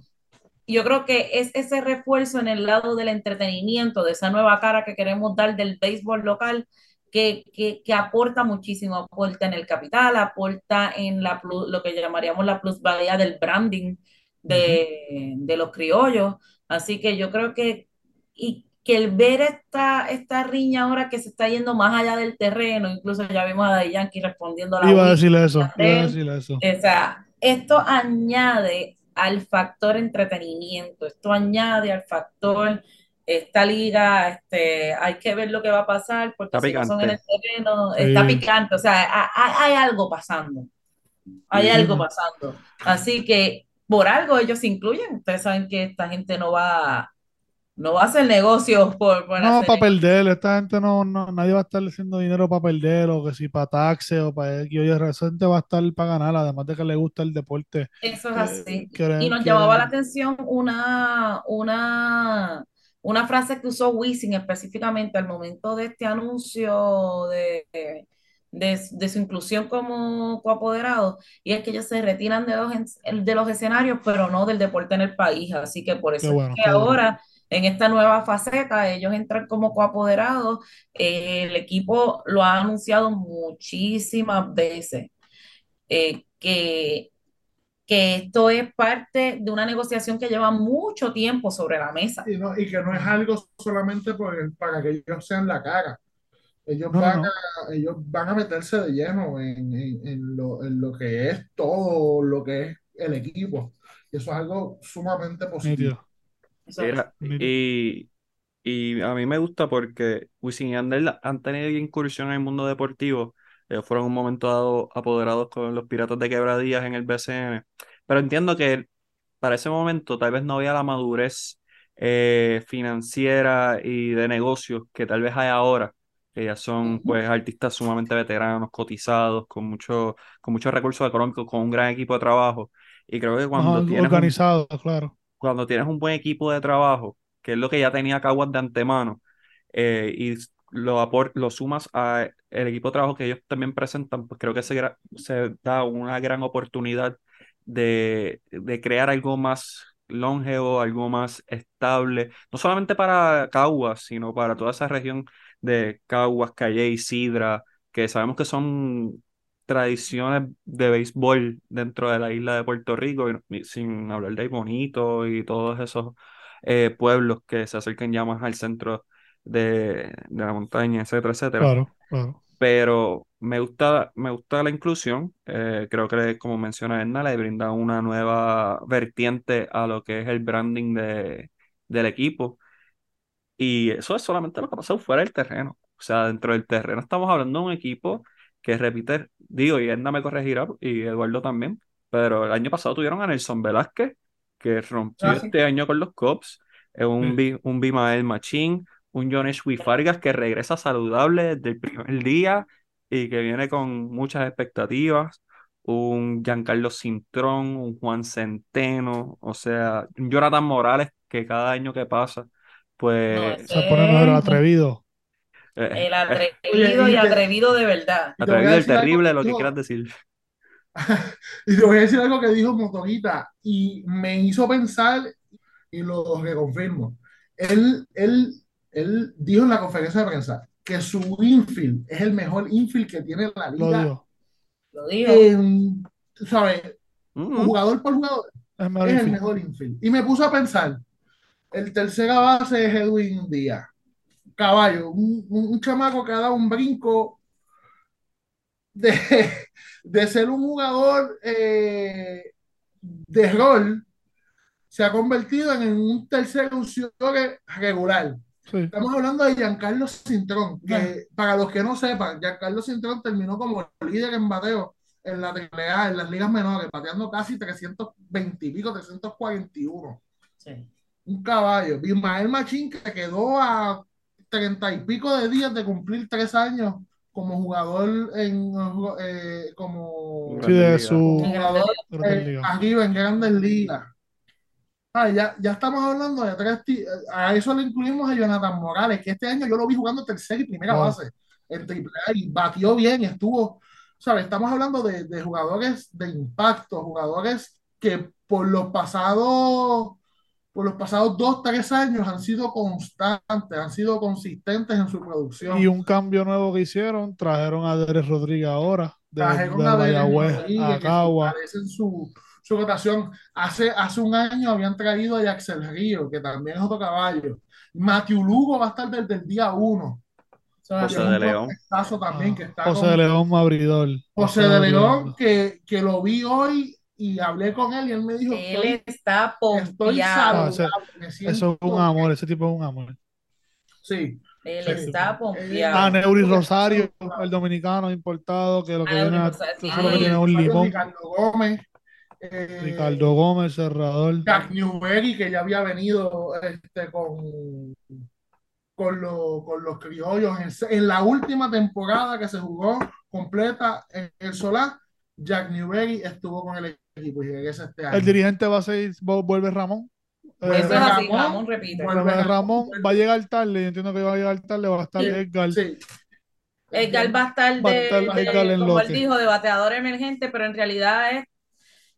Yo creo que es ese refuerzo en el lado del entretenimiento, de esa nueva cara que queremos dar del béisbol local, que, que, que aporta muchísimo, aporta en el capital, aporta en la plus- lo que llamaríamos la plusvalía del branding de, de los criollos. Así que yo creo que, y que el ver esta, esta riña ahora que se está yendo más allá del terreno, incluso ya vimos a Daddy Yankee respondiendo a la Iba a decirle eso, iba a decirle eso. o sea, esto añade al factor entretenimiento, esto añade al factor, esta liga, este, hay que ver lo que va a pasar, porque Está si no son en el terreno, está picante, o sea, ha- ha- hay, algo pasando, hay Sí. algo pasando. Así que por algo ellos se incluyen, ustedes saben que esta gente no va, no va a hacer negocios por, por No, hacer para perder, esta gente no, no, nadie va a estar haciendo dinero para perder, o que si para taxes o para X, oye, gente va a estar para ganar, además de que le gusta el deporte. Eso es Eh, así. quieren- Y nos llamaba la atención una, una, una frase que usó Wisin específicamente al momento de este anuncio de, de, de su inclusión como coapoderado, y es que ellos se retiran de los, de los escenarios, pero no del deporte en el país. Así que por eso bueno, es que qué bueno. En esta nueva faceta, ellos entran como coapoderados. Eh, el equipo lo ha anunciado muchísimas veces. eh, que que esto es parte de una negociación que lleva mucho tiempo sobre la mesa. Y, no- y que no es algo solamente por el- para que ellos sean la cara. Ellos, no, van no. a, ellos van a meterse de lleno en, en- en lo, en lo que es todo lo que es el equipo. Y eso es algo sumamente positivo. Nítido. y, y a mí me gusta porque Wisin y Yandel han tenido incursión en el mundo deportivo. Ellos fueron un momento dado apoderados con los Piratas de Quebradillas en el BCN. Pero entiendo que para ese momento tal vez no había la madurez eh, financiera y de negocios que tal vez hay ahora, que ya son pues artistas sumamente veteranos, cotizados, con mucho, con muchos recursos económicos, con un gran equipo de trabajo. Y creo que cuando Más tienes un, organizado, claro. Cuando tienes un buen equipo de trabajo, que es lo que ya tenía Caguas de antemano, eh, y lo, apor- lo sumas a el equipo de trabajo que ellos también presentan, pues creo que se da una gran oportunidad de, de crear algo más longevo, algo más estable, no solamente para Caguas, sino para toda esa región de Caguas, Calle, Sidra, que sabemos que son tradiciones de béisbol dentro de la isla de Puerto Rico, y sin hablar de Bonito y todos esos eh, pueblos que se acercan ya más al centro de, de la montaña, etcétera, etcétera. Claro, claro. Pero me gusta, me gusta la inclusión. eh, creo que, como menciona Edna, le brinda una nueva vertiente a lo que es el branding de, del equipo. Y eso es solamente lo que ha pasado fuera del terreno. O sea, dentro del terreno estamos hablando de un equipo que repite, digo, y Edna me corregirá, y Eduardo también, pero el año pasado tuvieron a Nelson Velázquez, que rompió Ah, sí. este año con los Cubs, eh, un, Sí. Bi- un Bimael Machín, un Jones Fargas que regresa saludable desde el primer día y que viene con muchas expectativas, un Giancarlo Cintrón, un Juan Centeno, o sea, un Jonathan Morales que cada año que pasa, No, pues... ese Se pone mejor atrevido. Eh, el eh, atrevido Oye, y y te- atrevido de verdad. Atrevido, el terrible, lo que quieras decir. Y te voy a decir algo que dijo Motorita y me hizo pensar y lo reconfirmo. Él, él, él dijo en la conferencia de prensa que su infield es el mejor infield que tiene la Lo liga digo. Lo digo. tú ¿sabes? Mm, Jugador por jugador Es es el mejor infield. Y me puse a pensar, el tercera base es Edwin Díaz. Caballo, un, chamaco que ha dado un brinco de, de ser un jugador eh, de rol, se ha convertido en un tercer lucidor regular. Sí. Estamos hablando de Giancarlo Cintrón, que para los que no sepan, Giancarlo Cintrón terminó como líder en bateo en la AAA, en las ligas menores, bateando casi 320 y pico, 341. Sí. Un caballo. Ismael Machín, que quedó a 30 y pico de días de cumplir tres años como jugador en eh, como, Sí, de su como jugador eh, Ligas. arriba en grandes ligas. Ah, ya, ya estamos hablando de tres a eso le incluimos a Jonathan Morales, que este año yo lo vi jugando tercera y primera Wow. base en AAA y batió bien, estuvo, ¿sabes? Estamos hablando de, de jugadores de impacto, jugadores que por los pasados, por los pasados dos, tres años han sido constantes, han sido consistentes en su producción. Y un cambio nuevo que hicieron, trajeron a Derek Rodríguez ahora, de, trajeron de a Rodríguez, a Cagua. su, su rotación. Hace, hace un año habían traído a Yaxel Río, que también es otro caballo. Matthew Lugo va a estar desde el día uno. José de León. También, que está José de León abridor. José de León, que, que lo vi hoy y hablé con él y él me dijo él está estoy saludable, ah, Eso es un amor, ese tipo es un amor. Sí. Él está pompeado. Ah, Neuri Rosario, el dominicano importado, que lo que, viene, que tiene un limón. Ricardo Gómez. Eh, Ricardo Gómez, cerrador. Jack Newberry, que ya había venido este, con, con, con los criollos en, en, la última temporada que se jugó completa en el Solar. Jack Newberry estuvo con el equipo y este año. El dirigente va a ser, vuelve Ramón. Pues eso es así, Ramón, repite. Ramón va a llegar tarde, yo entiendo que va a llegar tarde, va a estar Edgar. Sí. Edgar va a estar de, como él dijo, de bateador emergente, pero en realidad es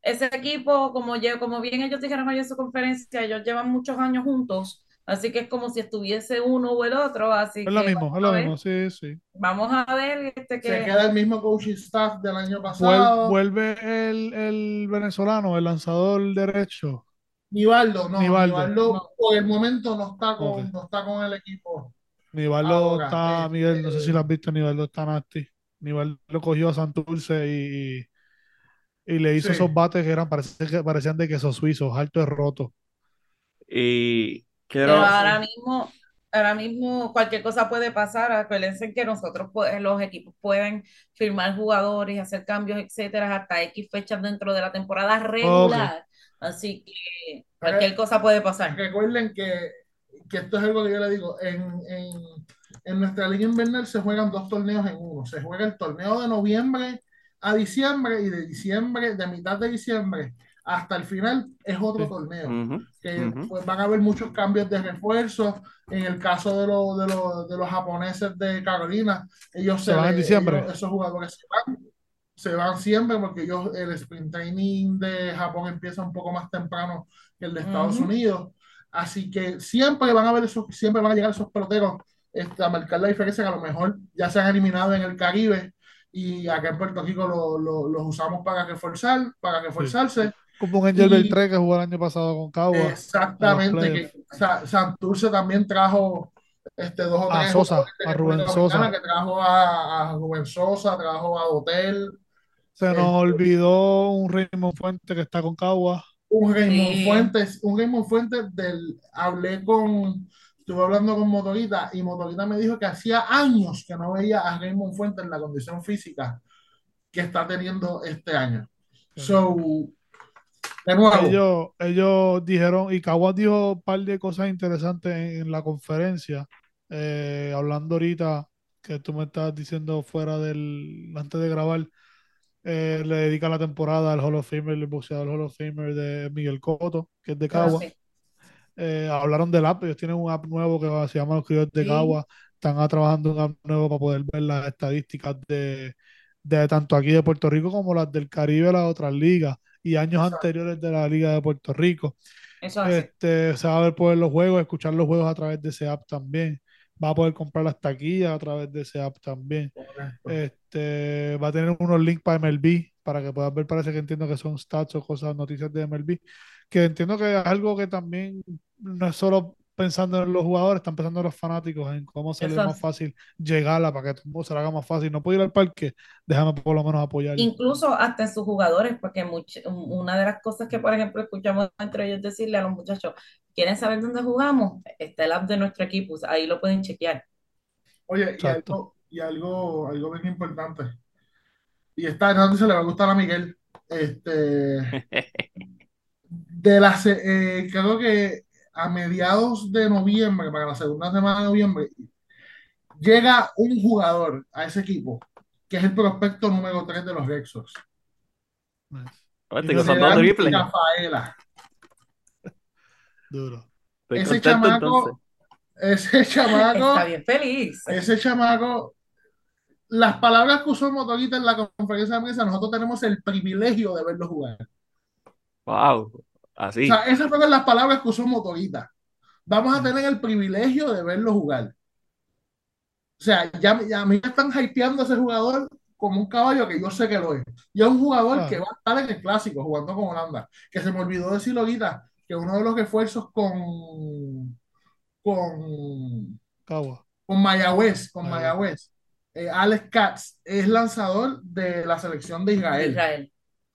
ese equipo, como, como bien ellos dijeron hoy en su conferencia, ellos llevan muchos años juntos, así que es como si estuviese uno o el otro, así es lo mismo, es lo mismo, sí, sí. Vamos a ver este que... Se queda el mismo coaching staff del año pasado. Vuelve el, el venezolano, el lanzador derecho. Nivaldo, no, Nivaldo, por el momento no está con, no está con el equipo. Nivaldo está, Miguel, no sé si lo has visto, Nivaldo está nasty. Nivaldo cogió a Santurce y, y le hizo esos bates que eran, que parecían de queso suizos, alto y roto. Y quiero... Pero ahora mismo, ahora mismo cualquier cosa puede pasar. Acuérdense que nosotros, los equipos pueden firmar jugadores, hacer cambios, etcétera, hasta X fechas dentro de la temporada regular. Así que cualquier cosa puede pasar. Recuerden que, que, esto es algo que yo le digo. En, en, en, nuestra liga invernal se juegan dos torneos en uno. Se juega el torneo de noviembre a diciembre y de diciembre, de mitad de diciembre hasta el final es otro torneo. que pues, van a haber muchos cambios de refuerzo. En el caso de, lo, de, lo, de los japoneses de Carolina, ellos se, van en diciembre. esos jugadores se van se van siempre porque ellos, el sprint training de Japón empieza un poco más temprano que el de Estados Unidos. Así que siempre van a ver esos, siempre van a llegar esos peloteros este, a marcar la diferencia que a lo mejor ya se han eliminado en el Caribe y acá en Puerto Rico los usamos para reforzar, para reforzarse. Como un Angel Beltré que jugó el año pasado con Cagua. Exactamente. Que, Santurce también trajo este, dos o tres. A Sosa, a Rubén Sosa. Que trajo a, a Rubén Sosa, trajo a Hotel. Se nos olvidó un Raymond Fuente que está con Cagua. Un Raymond Fuentes, un Raymond Fuentes del, hablé con, estuve hablando con Motorita y Motorita me dijo que hacía años que no veía a Raymond Fuentes en la condición física que está teniendo este año. So, de nuevo. Ellos, ellos dijeron, y Caguas dijo un par de cosas interesantes en, la conferencia, eh, hablando ahorita que tú me estás diciendo fuera del, antes de grabar, eh, le dedica la temporada al Hall of Famer, el boxeador Hall of Famer de Miguel Coto, que es de ah, Cagua. Eh, hablaron del app, ellos tienen un app nuevo que se llama Los Criollos de Cagua. Están trabajando un app nuevo para poder ver las estadísticas de, de tanto aquí de Puerto Rico como las del Caribe, las otras ligas y años anteriores de la Liga de Puerto Rico. este, se va a ver poder los juegos, escuchar los juegos a través de ese app también va a poder comprar las taquillas a través de ese app también. Este, va a tener unos links para MLB para que puedas ver, parece que entiendo que son stats o cosas, noticias de MLB, que entiendo que es algo que también no es solo pensando en los jugadores, están pensando en los fanáticos, en cómo sería más fácil llegarla para que todo se haga más fácil. No puedo ir al parque, déjame por lo menos apoyar. Incluso hasta en sus jugadores, porque una de las cosas que, por ejemplo, escuchamos entre ellos decirle a los muchachos, ¿quieren saber dónde jugamos? Está el app de nuestro equipo, ahí lo pueden chequear. Oye, y algo, y algo, algo bien importante. Y esta no se le va a gustar a Miguel. Este, de las, eh, creo que a mediados de noviembre, para la segunda semana de noviembre, llega un jugador a ese equipo, que es el prospecto número 3 de los Rexos. Rafaela. Duro. ese chamaco, ese chamaco. Está bien feliz. Ese chamaco. Las palabras que usó Motorita en la conferencia de prensa, nosotros tenemos el privilegio de verlo jugar. Wow. Así. O sea, esas fueron las palabras que usó Motorita. Vamos a tener el privilegio de verlo jugar. O sea, ya, ya a mí me están hypeando a ese jugador como un caballo que yo sé que lo es. Y es un jugador que va a estar en el clásico jugando con Holanda. Que se me olvidó decirlo ahorita, que uno de los esfuerzos con, con, con Mayagüez, con Mayagüez. Mayagüez. Eh, Alex Katz es lanzador de la selección de Israel. Israel.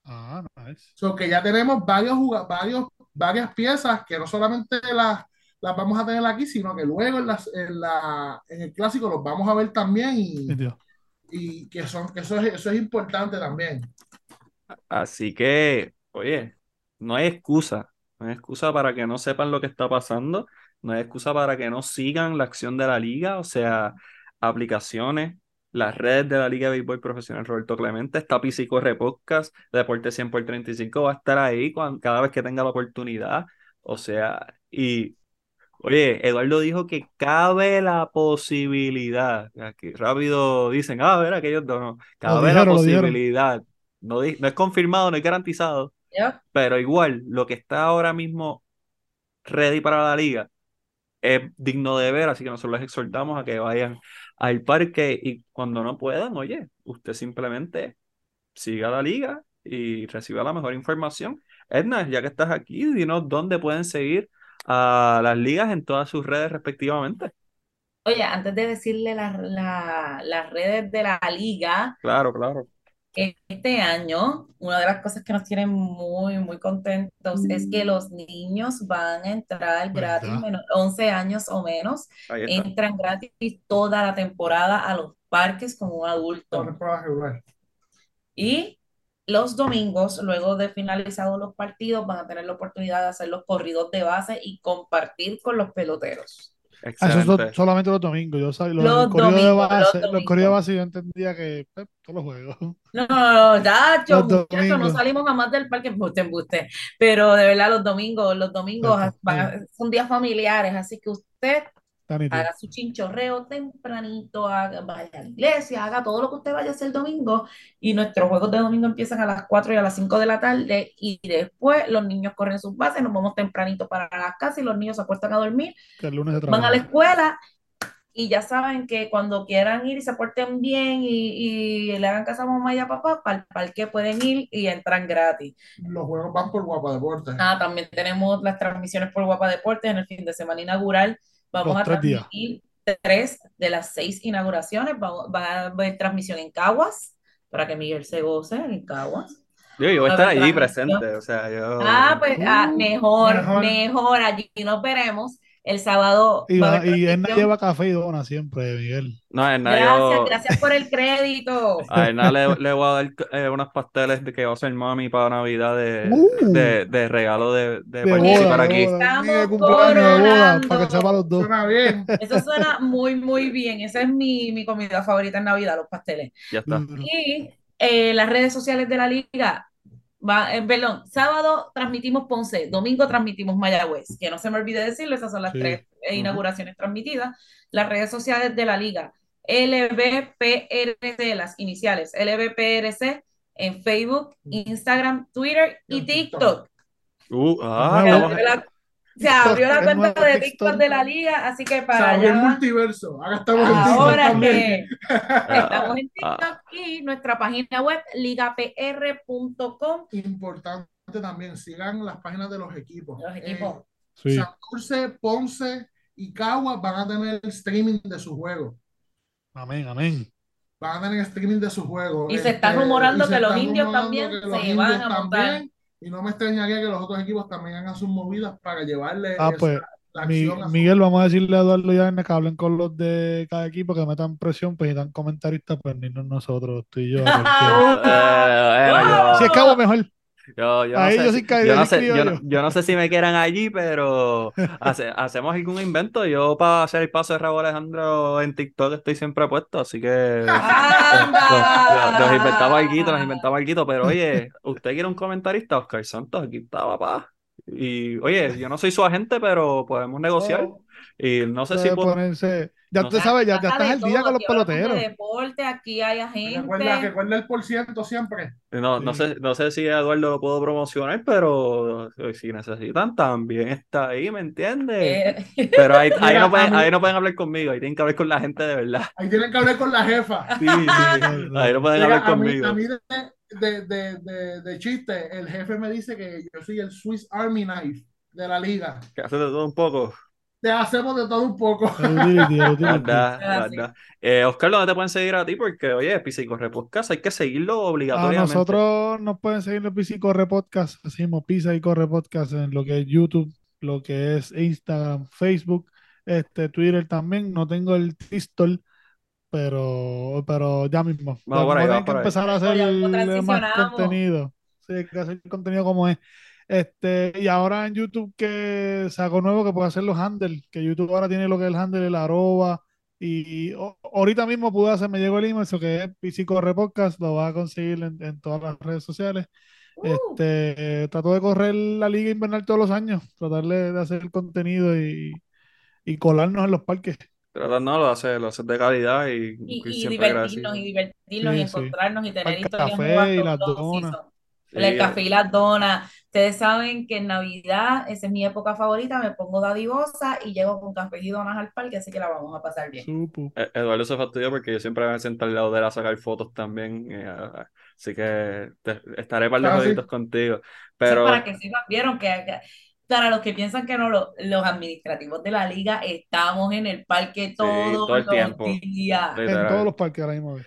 Ah, nice. So que ya tenemos varios, juga- varios, varias piezas que no solamente las, las vamos a tener aquí, sino que luego en, las, en, la, en el clásico los vamos a ver también y, y que, son, que eso, es, eso es importante también. Así que, oye, no hay excusa. No hay excusa para que no sepan lo que está pasando. No hay excusa para que no sigan la acción de la liga. O sea, aplicaciones, las redes de la Liga de Béisbol Profesional Roberto Clemente, está Pisi Corre Podcast, Deporte 100 por 35 va a estar ahí cuan- cada vez que tenga la oportunidad. O sea, y Oye, Eduardo dijo que cabe la posibilidad. Aquí rápido dicen, ah, a ver, aquellos dos no. Cabe la dijeron, posibilidad. No, di- no es confirmado, no es garantizado, pero igual, lo que está ahora mismo ready para la liga es digno de ver, así que nosotros les exhortamos a que vayan al parque y cuando no puedan, oye, usted simplemente siga la liga y reciba la mejor información. Edna, ya que estás aquí, dinos dónde pueden seguir a las ligas en todas sus redes respectivamente. Oye, antes de decirle la- la- las redes de la liga, Claro, claro. Este año, una de las cosas que nos tienen muy, muy contentos es que los niños van a entrar gratis, menos 11 años o menos, entran gratis toda la temporada a los parques como un adulto. Y los domingos, luego de finalizados los partidos, van a tener la oportunidad de hacer los corridos de base y compartir con los peloteros. Ah, eso es solamente los domingos. Yo sabía, lo Los de los base, los domingos. corridos de base yo entendía que eh, todos los juegos. No, no, no, Chacho, Los muchacho, no salimos jamás del parque, embuste, embuste. Pero de verdad, los domingos, los domingos van son días familiares, así que usted Haga su chinchorreo tempranito, haga, vaya a la iglesia, haga todo lo que usted vaya a hacer el domingo. Y nuestros juegos de domingo empiezan a las 4 y a las 5 de la tarde. Y después los niños corren sus bases, nos vamos tempranito para las casas y los niños se acuestan a dormir Que el lunes van a la escuela y ya saben que cuando quieran ir y se porten bien y, y le hagan caso a mamá y a papá, para el parque pueden ir y entran gratis. Los juegos van por Guapa Deportes. Ah, también tenemos las transmisiones por Guapa Deportes en el fin de semana inaugural. Vamos Los a tres días. transmitir tres de las seis inauguraciones. Vamos- va a haber transmisión en Caguas para que Miguel se goce en Caguas. Yo, yo voy a estar allí presente, o sea, yo... Ah, pues ah, Uh, mejor, mejor. mejor. Allí nos veremos. El sábado Y, va a haber y lleva café y dona siempre, Miguel. No, es nada, Gracias, yo... gracias por el crédito. A Edna le, le voy a dar eh, unos pasteles de que va a hacer mami para Navidad de, Uh. de, de regalo de, de De participar boda, aquí. boda, Estamos coronando. para que sepa los dos. Suena bien. Eso suena muy, muy bien. Esa es mi, mi comida favorita en Navidad, los pasteles. Ya está. Y eh, las redes sociales de la liga. Va, eh, perdón, sábado transmitimos Ponce, domingo transmitimos Mayagüez, que no se me olvide decirlo, esas son las Sí. tres eh, inauguraciones transmitidas. Las redes sociales de la liga, LBPRC, las iniciales, LBPRC en Facebook, Instagram, Twitter y TikTok. Uh, ah, Se abrió la, se el cuenta de TikTok. De la liga, así que Se para abrió el multiverso. Ahora estamos en TikTok Ahora que estamos en Ah, TikTok y nuestra página web ligapr.com. Importante también, sigan las páginas de los equipos. Los Eh, equipos. Sí. Santurce, Ponce y Caguas van a tener streaming de sus juegos. Amén, amén. Van a tener streaming de sus juegos. Y se está rumorando y se que los indios también se van a montar. Y no me extrañaría que los otros equipos también hagan sus movidas para llevarle Ah, esa- pues, la Mi- acción a Miguel, vamos a decirle a Eduardo y a Erne que hablen con los de cada equipo, que metan presión, pues y dan comentaristas, pues ni no- nosotros, tú y yo. eh, si es cabo, mejor. Yo, yo no sé, yo caer, yo no sé, no- yo no sé si me quieran allí, pero hace- hacemos algún invento. Yo para hacer el paso de Raúl Alejandro en TikTok estoy siempre puesto, así que nos, nos inventamos algo, nos inventamos algo, pero oye, ¿usted quiere un comentarista? Oscar Santos, aquí está, papá. Y oye, yo no soy su agente, pero podemos negociar. Oh, Y no sé si puedo- ponerse. Ya no usted sé. sabe, ya, ya estás al día con los hablamos de peloteros. deporte, aquí hay Recuerda, agentes. recuerda el por ciento siempre. No, no Sí. sé, no sé si Eduardo lo puedo promocionar, pero eh, si necesitan, también está ahí, ¿me entiendes? Eh, Pero ahí, ahí, Mira, no pueden, ahí no pueden hablar conmigo, ahí tienen que hablar con la gente de verdad. Ahí tienen que hablar con la jefa. Sí, sí, ahí no pueden Mira, hablar a mí, conmigo. a mí de, de, de, de, de chiste, el jefe me dice que yo soy el Swiss Army Knife de la liga. Que hace de todo un poco. Te hacemos de todo un poco. El el. Eh, Oscar, ¿dónde te pueden seguir a ti? Porque, oye, Pisa y Corre Podcast, hay que seguirlo A obligatoriamente. nosotros nos pueden seguir en Pisa y Corre Podcast, mismo Pisa y Corre Podcast en lo que es YouTube, lo que es Instagram, Facebook, este, Twitter también. No tengo el Tistol, pero, pero ya mismo. Vamos por ahí, que ahí. empezar a hacer Oye, ¿cómo más contenido. Sí, hay que hacer contenido como es. Este, y ahora en YouTube que saco nuevo que puedo hacer los handles, que YouTube ahora tiene lo que es el handle, el arroba. Y o- ahorita mismo pude hacer, me llegó el email, eso que es PC Corre Podcast, lo vas a conseguir en, en todas las redes sociales. Uh, Este, eh, trato de correr la liga invernal todos los años, tratar de, de hacer el contenido y, y colarnos en los parques. Tratando de hacer, lo hacer de calidad y, y, y y divertirnos, agradecido. y divertirnos, y Sí, sí. encontrarnos, y tener El historias café nuevas y las donas. Sí, El café y las donas. Ustedes saben que en Navidad, esa es mi época favorita, me pongo dadivosa y llego con café y donas al parque, así que la vamos a pasar bien. Eh, Eduardo se fastidió porque yo siempre me siento al lado de él a sacar fotos también. eh, así que te- estaré para los Ah, sí. jueguitos contigo. Pero para que sepan, vieron que, que- para los que piensan que no, lo- los administrativos de la liga estamos en el parque todos todo el los tiempo. días. Sí. En todos los parques ahora mismo.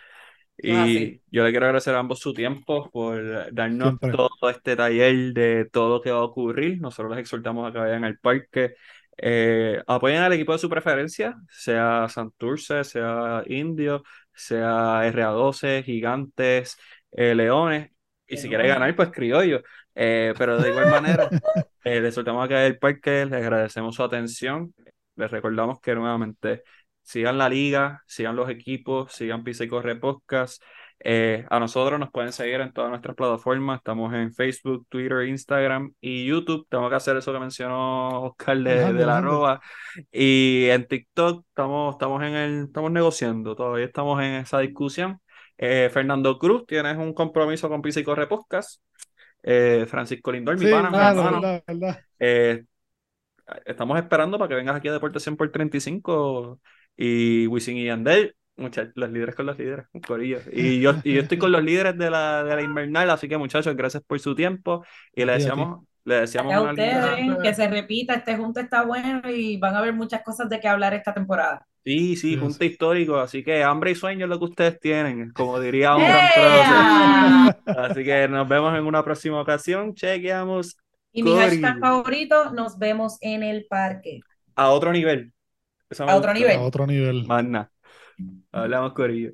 Y Ah, sí. yo le quiero agradecer a ambos su tiempo por darnos Siempre. todo este taller de todo lo que va a ocurrir. Nosotros les exhortamos a que vayan al parque. Eh, apoyen al equipo de su preferencia, sea Santurce, sea Indio, sea RA12, Gigantes, eh, Leones. Y si quiere ganar, pues criollo. Eh, pero de igual manera, eh, les exhortamos a que vayan al parque, les agradecemos su atención. Les recordamos que nuevamente sigan la liga, sigan los equipos, sigan Pisa y Corre Podcast. Eh, a nosotros nos pueden seguir en todas nuestras plataformas. Estamos en Facebook, Twitter, Instagram y YouTube. Tengo que hacer eso que mencionó Oscar de, la Alejandro. arroba. Y en TikTok estamos, estamos en el, estamos negociando, todavía estamos en esa discusión. Eh, Fernando Cruz, tienes un compromiso con Pisa y Corre Podcast. Eh, Francisco Lindor, mi Sí, pana, mi claro, hermano. verdad, verdad. Eh, estamos esperando para que vengas aquí a Deporte 100 por 35 y Wisin y Yandel, muchachos, los líderes con los líderes, corillo. Y yo, y yo estoy con los líderes de la, de la invernal, así que muchachos, gracias por su tiempo y le A a deseamos, le deseamos linda... ustedes, que se repita, este junto está bueno y van a haber muchas cosas de qué hablar esta temporada. Sí, sí, junta sí. histórico, así que hambre y sueño es lo que ustedes tienen, como diría un gran. Así que nos vemos en una próxima ocasión, chequeamos Y mi Cori. hashtag favorito, nos vemos en el parque. a otro nivel. Eso A otro nivel. A otro nivel. Más nada. Hablamos, Corillo.